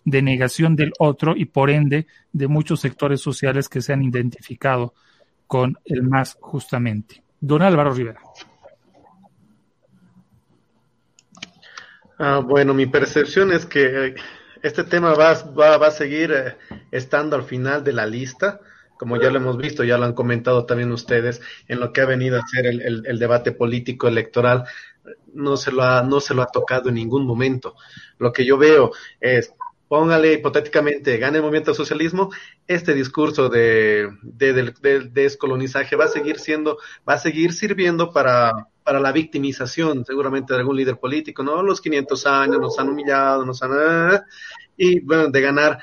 S2: de negación del otro y por ende de muchos sectores sociales que se han identificado con el más justamente. Don Álvaro Rivera.
S3: Ah, bueno, mi percepción es que eh, este tema va, va, va a seguir eh, estando al final de la lista, como ya lo hemos visto, ya lo han comentado también ustedes, en lo que ha venido a ser el, debate político electoral, no se, lo ha, no se lo ha tocado en ningún momento. Lo que yo veo es, póngale hipotéticamente, gane el movimiento al socialismo, este discurso de, de, de, de, descolonizaje va a seguir siendo, va a seguir sirviendo para, para la victimización, seguramente, de algún líder político, ¿no? Los 500 años nos han humillado, nos han... ah, Y bueno, de ganar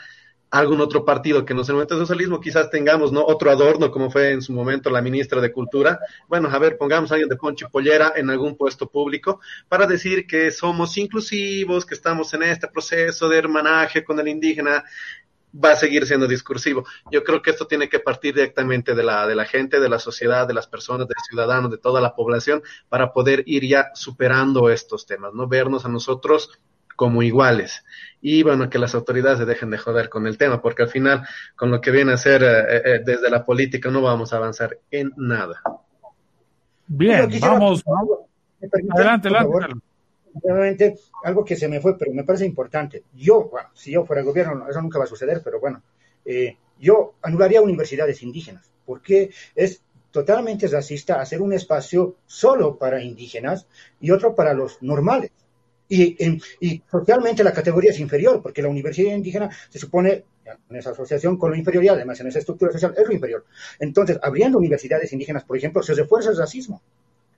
S3: algún otro partido que no sea el movimiento socialismo, quizás tengamos, ¿no? Otro adorno, como fue en su momento la ministra de Cultura. Bueno, a ver, pongamos a alguien de Poncho y Pollera en algún puesto público para decir que somos inclusivos, que estamos en este proceso de hermanaje con el indígena va a seguir siendo discursivo. Yo creo que esto tiene que partir directamente de la, de la gente, de la sociedad, de las personas, de los ciudadanos, de toda la población, para poder ir ya superando estos temas, ¿no? Vernos a nosotros como iguales. Y bueno, que las autoridades se dejen de joder con el tema, porque al final, con lo que viene a ser eh, eh, desde la política, no vamos a avanzar en nada.
S2: Bien, vamos. Adelante, adelante.
S7: Realmente, algo que se me fue, pero me parece importante. Yo, bueno, si yo fuera gobierno, eso nunca va a suceder, pero bueno, eh, yo anularía universidades indígenas, porque es totalmente racista hacer un espacio solo para indígenas y otro para los normales. Y, socialmente la categoría es inferior, porque la universidad indígena se supone, en esa asociación con lo inferior y además en esa estructura social, es lo inferior. Entonces, abriendo universidades indígenas, por ejemplo, se refuerza el racismo.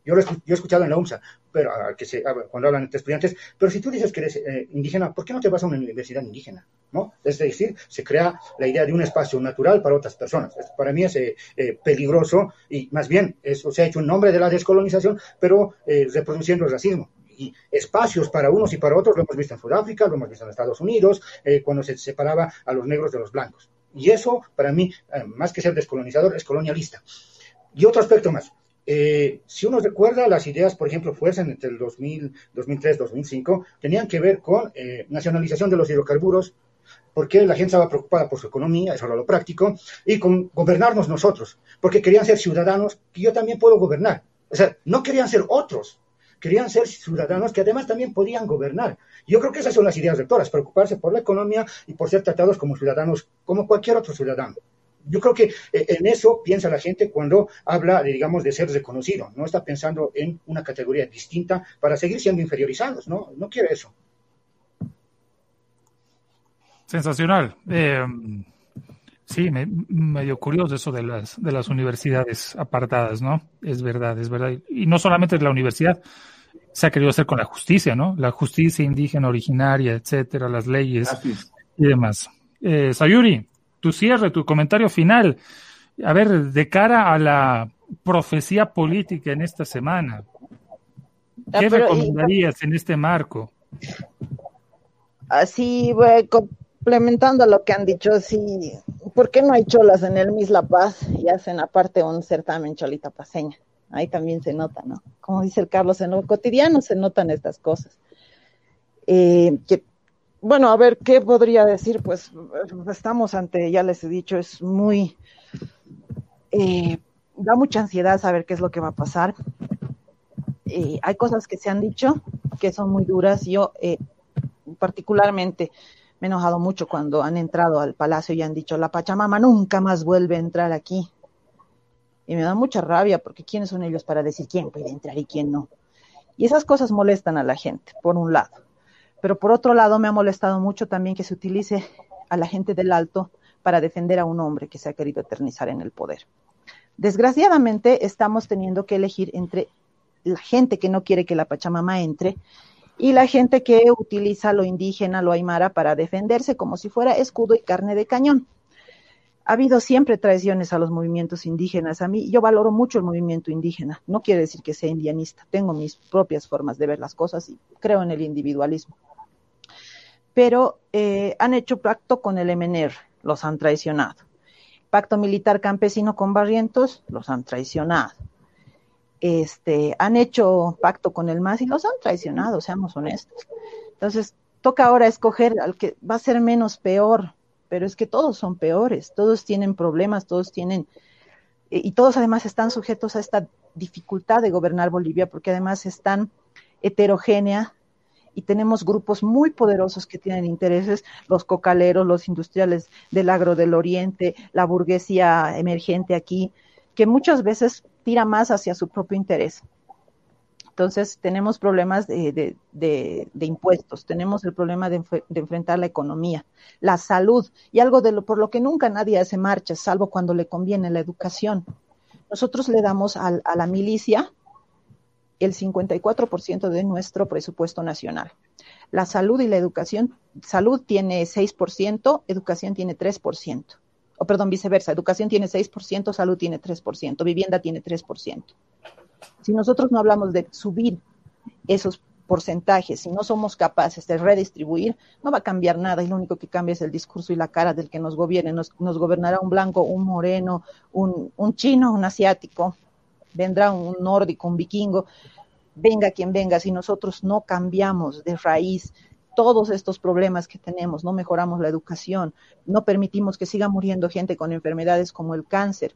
S7: Yo, lo he, yo he escuchado en la UMSA, pero que se, cuando hablan entre estudiantes, pero si tú dices que eres eh, indígena, ¿por qué no te vas a una universidad indígena? ¿no? Es decir, se crea la idea de un espacio natural para otras personas. Para mí es eh, eh, peligroso y más bien eso se ha hecho un nombre de la descolonización, pero reproduciendo el racismo y espacios para unos y para otros, lo hemos visto en Sudáfrica, lo hemos visto en Estados Unidos, eh, cuando se separaba a los negros de los blancos. Y eso, para mí, eh, más que ser descolonizador, es colonialista. Y otro aspecto más. Eh, si uno recuerda, las ideas, por ejemplo, fuerzas entre el 2000, 2003, 2005, tenían que ver con nacionalización de los hidrocarburos, porque la gente estaba preocupada por su economía, eso era lo práctico, y con gobernarnos nosotros, porque querían ser ciudadanos que yo también puedo gobernar. O sea, no querían ser otros, querían ser ciudadanos que además también podían gobernar. Yo creo que esas son las ideas rectoras, preocuparse por la economía y por ser tratados como ciudadanos, como cualquier otro ciudadano. Yo creo que en eso piensa la gente cuando habla, de, digamos, de ser reconocido. No está pensando en una categoría distinta para seguir siendo inferiorizados. No, no quiere eso.
S2: Sensacional. Eh, sí, me, medio curioso eso de las, de las universidades apartadas, ¿no? Es verdad, es verdad. Y no solamente la universidad, se ha querido hacer con la justicia, ¿no? La justicia indígena originaria, etcétera, las leyes y demás. Eh, Sayuri, tu cierre, tu comentario final. A ver, de cara a la profecía política en esta semana, ¿qué ah, pero, recomendarías y, en este marco?
S6: Así, complementando lo que han dicho, sí, ¿por qué no hay cholas en el Mis La Paz y hacen aparte un certamen cholita paseña? Ahí también se nota, ¿no? Como dice el Carlos, en lo cotidiano se notan estas cosas. Eh, bueno, a ver, ¿qué podría decir? Pues estamos ante, ya les he dicho, es muy, eh, da mucha ansiedad saber qué es lo que va a pasar. Eh, hay cosas que se han dicho que son muy duras. Yo eh, particularmente me he enojado mucho cuando han entrado al palacio y han dicho, la Pachamama nunca más vuelve a entrar aquí y me da mucha rabia porque quiénes son ellos para decir quién puede entrar y quién no. Y esas cosas molestan a la gente, por un lado. Pero por otro lado, me ha molestado mucho también que se utilice a la gente del alto para defender a un hombre que se ha querido eternizar en el poder. Desgraciadamente, estamos teniendo que elegir entre la gente que no quiere que la Pachamama entre y la gente que utiliza lo indígena, lo aymara para defenderse como si fuera escudo y carne de cañón ha habido siempre traiciones a los movimientos indígenas. A mí, yo valoro mucho el movimiento indígena. No quiere decir que sea indianista. Tengo mis propias formas de ver las cosas y creo en el individualismo. Pero eh, han hecho pacto con el MNR, los han traicionado. Pacto militar campesino con Barrientos, los han traicionado. Este, han hecho pacto con el MAS y los han traicionado, seamos honestos. Entonces, toca ahora escoger al que va a ser menos peor, pero es que todos son peores, todos tienen problemas, todos tienen, y todos además están sujetos a esta dificultad de gobernar Bolivia, porque además es tan heterogénea y tenemos grupos muy poderosos que tienen intereses, los cocaleros, los industriales del agro del oriente, la burguesía emergente aquí, que muchas veces tira más hacia su propio interés. Entonces, tenemos problemas de, impuestos, tenemos el problema de, enfrentar la economía, la salud y algo de lo por lo que nunca nadie hace marchas, salvo cuando le conviene la educación. Nosotros le damos a la milicia el 54% de nuestro presupuesto nacional. La salud y la educación, salud tiene 6%, educación tiene 3%. O perdón, viceversa, educación tiene 6%, salud tiene 3%, vivienda tiene 3%. Si nosotros no hablamos de subir esos porcentajes, si no somos capaces de redistribuir, no va a cambiar nada y lo único que cambia es el discurso y la cara del que nos gobierne. Nos, gobernará un blanco, un moreno, un, un chino, un asiático, vendrá un nórdico, un vikingo, venga quien venga, si nosotros no cambiamos de raíz todos estos problemas que tenemos, no mejoramos la educación, no permitimos que siga muriendo gente con enfermedades como el cáncer,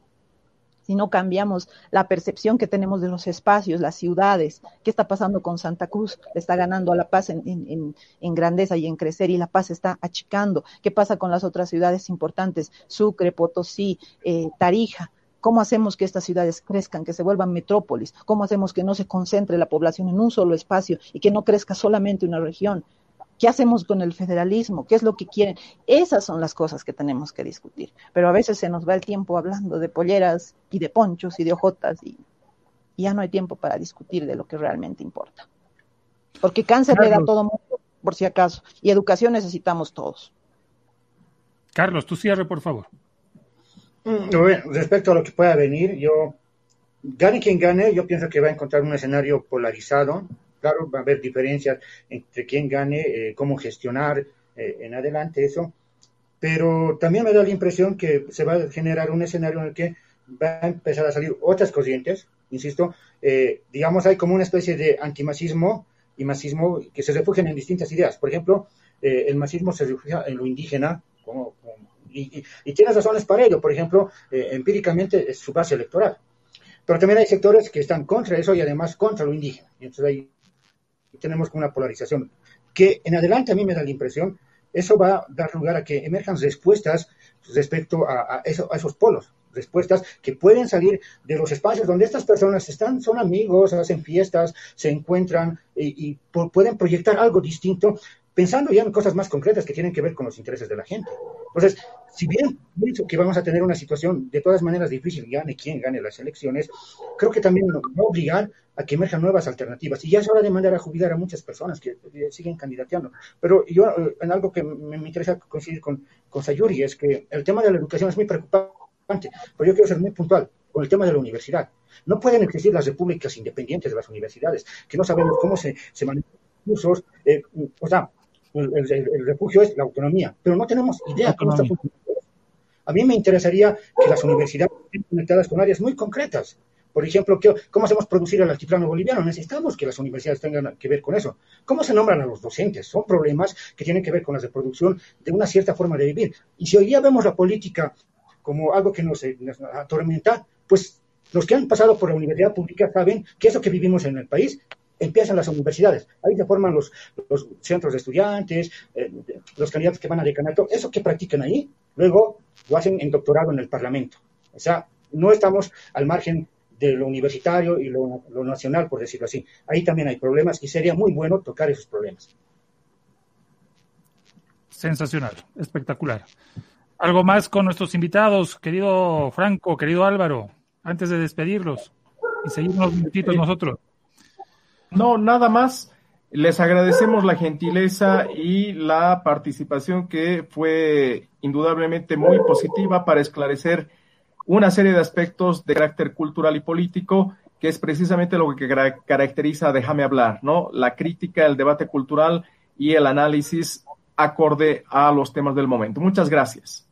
S6: si no cambiamos la percepción que tenemos de los espacios, las ciudades, qué está pasando con Santa Cruz, le está ganando a La Paz en, grandeza y en crecer y La Paz está achicando, qué pasa con las otras ciudades importantes, Sucre, Potosí, eh, Tarija, ¿Cómo hacemos que estas ciudades crezcan, que se vuelvan metrópolis? ¿Cómo hacemos que no se concentre la población en un solo espacio y que no crezca solamente una región? ¿Qué hacemos con el federalismo? ¿Qué es lo que quieren? Esas son las cosas que tenemos que discutir. Pero a veces se nos va el tiempo hablando de polleras y de ponchos y de hojotas y, ya no hay tiempo para discutir de lo que realmente importa. Porque cáncer le da a todo mundo, por si acaso, y educación necesitamos todos.
S2: Carlos, tú cierre, por favor.
S7: Mm, respecto a lo que pueda venir, yo, gane quien gane, yo pienso que va a encontrar un escenario polarizado. Claro, va a haber diferencias entre quién gane, eh, cómo gestionar eh, en adelante eso. Pero también me da la impresión que se va a generar un escenario en el que va a empezar a salir otras corrientes, insisto, eh, digamos, hay como una especie de antimacismo y masismo que se refugian en distintas ideas. Por ejemplo, el masismo se refugia en lo indígena, y, y, razones para ello. Por ejemplo, empíricamente es su base electoral. Pero también hay sectores que están contra eso y además contra lo indígena. Entonces tenemos una polarización que en adelante a mí me da la impresión, eso va a dar lugar a que emerjan respuestas respecto a, esos polos, respuestas que pueden salir de los espacios donde estas personas están, son amigos, hacen fiestas, se encuentran y, y pueden proyectar algo distinto pensando ya en cosas más concretas que tienen que ver con los intereses de la gente. Entonces, si bien pienso que vamos a tener una situación de todas maneras difícil, gane quien gane las elecciones, creo que también nos va a obligar a que emerjan nuevas alternativas. Y ya es hora de mandar a jubilar a muchas personas que siguen candidateando. Pero yo, eh, en algo que me, interesa coincidir con, con Sayuri, es que el tema de la educación es muy preocupante, pero yo quiero ser muy puntual con el tema de la universidad. No pueden existir las repúblicas independientes de las universidades, que no sabemos cómo se, se manejan cursos. Eh, o sea, el, refugio es la autonomía, pero no tenemos idea cómo está funcionando. A mí me interesaría que las universidades estén conectadas con áreas muy concretas. Por ejemplo, ¿cómo hacemos producir el altiplano boliviano? Necesitamos que las universidades tengan que ver con eso. ¿Cómo se nombran a los docentes? Son problemas que tienen que ver con la reproducción de una cierta forma de vivir. Y si hoy día vemos la política como algo que nos, nos atormenta, pues los que han pasado por la universidad pública saben que eso que vivimos en el país empiezan las universidades. Ahí se forman los, los centros de estudiantes, eh, los candidatos que van a decanato. Eso que practican ahí, luego lo hacen en doctorado en el Parlamento. O sea, no estamos al margen de lo universitario y lo, lo nacional, por decirlo así. Ahí también hay problemas y sería muy bueno tocar esos problemas.
S2: Sensacional, espectacular. ¿Algo más con nuestros invitados, querido Franco, querido Álvaro, antes de despedirlos y seguir unos minutitos nosotros?
S4: No, nada más. Les agradecemos la gentileza y la participación que fue indudablemente muy positiva para esclarecer una serie de aspectos de carácter cultural y político, que es precisamente lo que caracteriza Déjame hablar, ¿no? La crítica, el debate cultural y el análisis acorde a los temas del momento. Muchas gracias.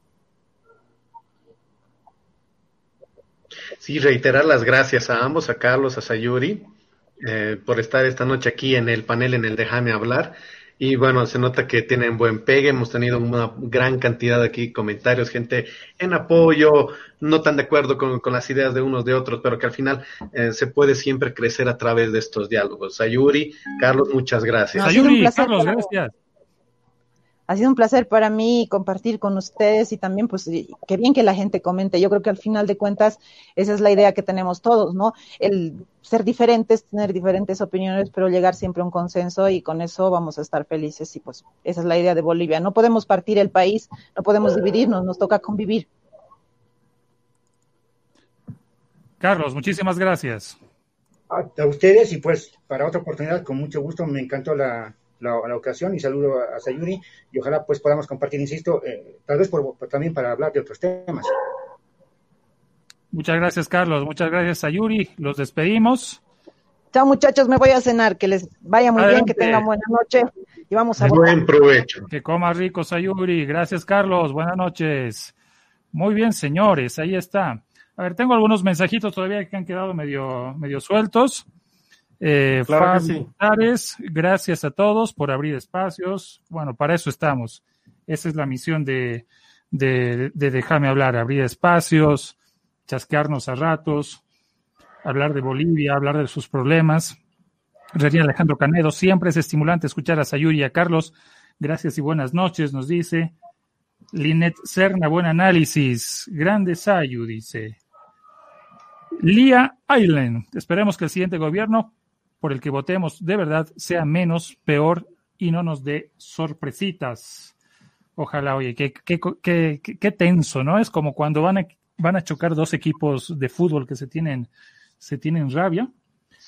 S3: Sí, reiterar las gracias a ambos, a Carlos, a Sayuri, eh, por estar esta noche aquí en el panel en el Déjame hablar. Y bueno, se nota que tienen buen pegue, hemos tenido una gran cantidad de aquí comentarios, gente en apoyo, no tan de acuerdo con, las ideas de unos de otros, pero que al final eh, se puede siempre crecer a través de estos diálogos. Sayuri, Carlos, muchas gracias.
S2: Sayuri, Carlos, gracias.
S6: Ha sido un placer para mí compartir con ustedes y también, pues, qué bien que la gente comente. Yo creo que al final de cuentas, esa es la idea que tenemos todos, ¿no? El ser diferentes, tener diferentes opiniones, pero llegar siempre a un consenso y con eso vamos a estar felices. Y pues, esa es la idea de Bolivia. No podemos partir el país, no podemos dividirnos, nos toca convivir.
S2: Carlos, muchísimas gracias.
S7: A ustedes y pues, para otra oportunidad, con mucho gusto, me encantó la, la, ocasión y saludo a, Sayuri y ojalá pues podamos compartir, insisto, eh, tal vez por, también para hablar de otros temas.
S2: Muchas gracias, Carlos. Muchas gracias, Sayuri. Los despedimos.
S6: Chao, muchachos. Me voy a cenar. Que les vaya muy bien, que tengan buena noche y vamos a
S3: Buen provecho.
S2: Que coma rico, Sayuri. Gracias, Carlos. Buenas noches. Muy bien, señores. Ahí está. A ver, tengo algunos mensajitos todavía que han quedado medio, medio sueltos. Eh, gracias a todos por abrir espacios. Bueno, para eso estamos. Esa es la misión de, de, de Déjame hablar, abrir espacios, chasquearnos a ratos, hablar de Bolivia, hablar de sus problemas. René Alejandro Canedo, siempre es estimulante escuchar a Sayuri y a Carlos. Gracias y buenas noches, nos dice. Linet Serna, buen análisis. Grande Sayu, dice. Lía Island, esperemos que el siguiente gobierno por el que votemos de verdad sea menos, peor y no nos dé sorpresitas. Ojalá, oye, qué, qué, tenso, ¿no? Es como cuando van a, van a chocar dos equipos de fútbol que se tienen, se tienen rabia.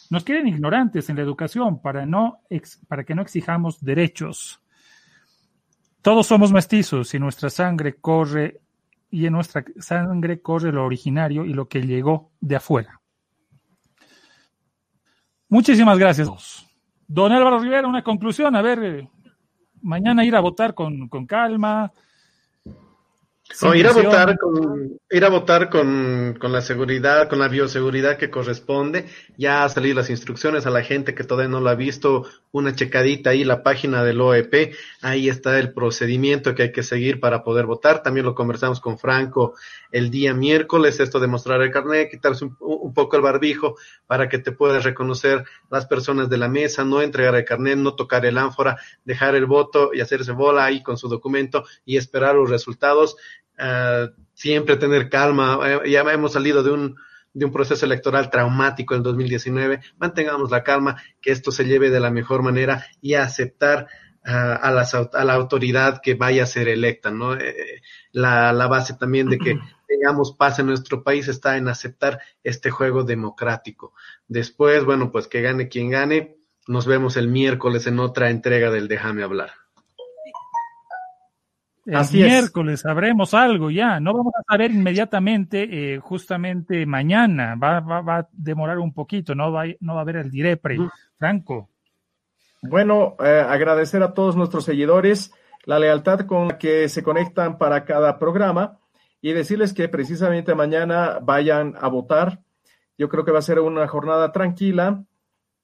S2: Nos quieren ignorantes en la educación para, no, para que no exijamos derechos. Todos somos mestizos y nuestra sangre corre y en nuestra sangre corre lo originario y lo que llegó de afuera. Muchísimas gracias. Don Álvaro Rivera, una conclusión. A ver, eh, mañana ir a votar con, con calma,
S3: ir a votar con, ir a votar con, con, la seguridad, con la bioseguridad que corresponde. Ya ha salido las instrucciones a la gente que todavía no lo ha visto, una checadita ahí, la página del OEP, ahí está el procedimiento que hay que seguir para poder votar. También lo conversamos con Franco el día miércoles, esto de mostrar el carnet, quitarse un, un poco el barbijo para que te puedas reconocer las personas de la mesa, no entregar el carnet, no tocar el ánfora, dejar el voto y hacerse bola ahí con su documento y esperar los resultados eh, siempre tener calma. Eh, ya hemos salido de un, de un proceso electoral traumático en 2019. Mantengamos la calma, que esto se lleve de la mejor manera y aceptar eh, a, a la autoridad que vaya a ser electa, ¿no? la, la base también de que tengamos paz en nuestro país está en aceptar este juego democrático. Después, bueno, pues que gane quien gane. Nos vemos el miércoles en otra entrega del Déjame hablar.
S2: El miércoles sabremos algo ya. No vamos a saber inmediatamente, eh, justamente mañana. Va, va, a demorar un poquito, no va, no va a haber el direpre. Franco.
S4: Bueno, eh, agradecer a todos nuestros seguidores la lealtad con la que se conectan para cada programa y decirles que precisamente mañana vayan a votar. Yo creo que va a ser una jornada tranquila,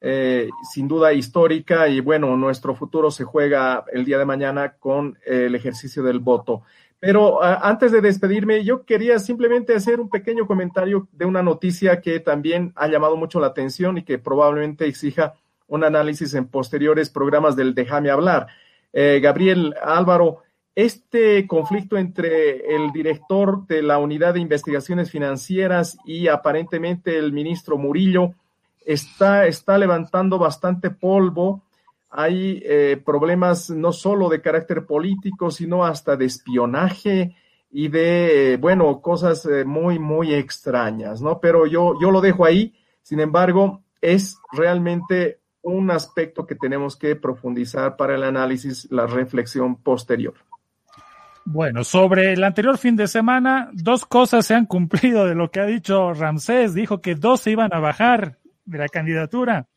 S4: eh, sin duda histórica y bueno, nuestro futuro se juega el día de mañana con el ejercicio del voto. Pero antes de despedirme, yo quería simplemente hacer un pequeño comentario de una noticia que también ha llamado mucho la atención y que probablemente exija un análisis en posteriores programas del Déjame hablar. Eh, Gabriel Álvaro, este conflicto entre el director de la Unidad de Investigaciones Financieras y aparentemente el ministro Murillo, está, está levantando bastante polvo. Hay eh, problemas no solo de carácter político, sino hasta de espionaje y de, bueno, cosas eh, muy, muy extrañas, ¿no? Pero yo, yo lo dejo ahí. Sin embargo, es realmente un aspecto que tenemos que profundizar para el análisis, la reflexión posterior.
S2: Bueno, sobre el anterior fin de semana, dos cosas se han cumplido de lo que ha dicho Ramsés. Dijo que dos se iban a bajar de la candidatura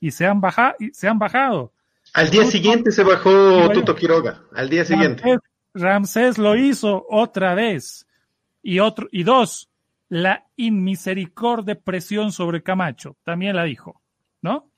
S2: y se han, bajado, se han bajado.
S3: Al día siguiente se bajó Tuto Quiroga, al día siguiente.
S2: Ramsés, lo hizo otra vez. Y, otro, y dos, la inmisericordia presión sobre Camacho, también la dijo, ¿no?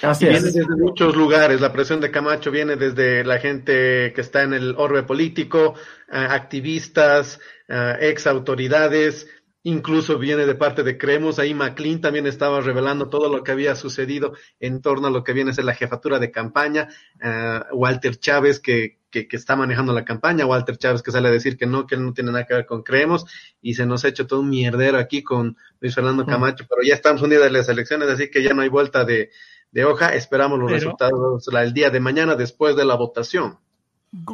S3: Así viene desde muchos lugares. La presión de Camacho viene desde la gente que está en el orbe político, uh, activistas, uh, ex autoridades, incluso viene de parte de Cremos. Ahí McLean también estaba revelando todo lo que había sucedido en torno a lo que viene a ser la jefatura de campaña. Uh, Walter Chávez, que, que, que, está manejando la campaña. Walter Chávez, que sale a decir que no, que él no tiene nada que ver con Cremos. Y se nos ha hecho todo un mierdero aquí con Luis Fernando Camacho. Pero ya estamos unidos en las elecciones, así que ya no hay vuelta de de hoja. Esperamos los Pero, resultados el día de mañana después de la votación.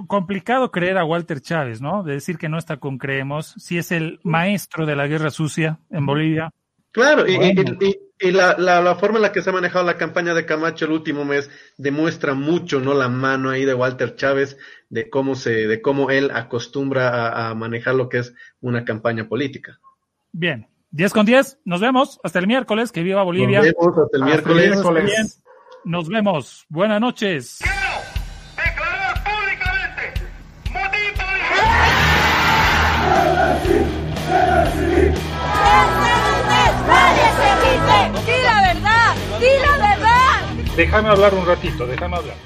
S2: Complicado creer a Walter Chávez, ¿no? De decir que no está con Creemos, si es el maestro de la guerra sucia en Bolivia.
S3: Claro, bueno. y, y, y la, la, la, forma en la que se ha manejado la campaña de Camacho el último mes demuestra mucho, ¿no? La mano ahí de Walter Chávez, de cómo se, de cómo él acostumbra a, a manejar lo que es una campaña política.
S2: Bien, 10 con 10, nos vemos hasta el miércoles, que viva Bolivia.
S3: Nos vemos hasta el miércoles.
S2: Hasta el miércoles. Nos vemos. Buenas noches.
S1: Déjame hablar un ratito, déjame hablar.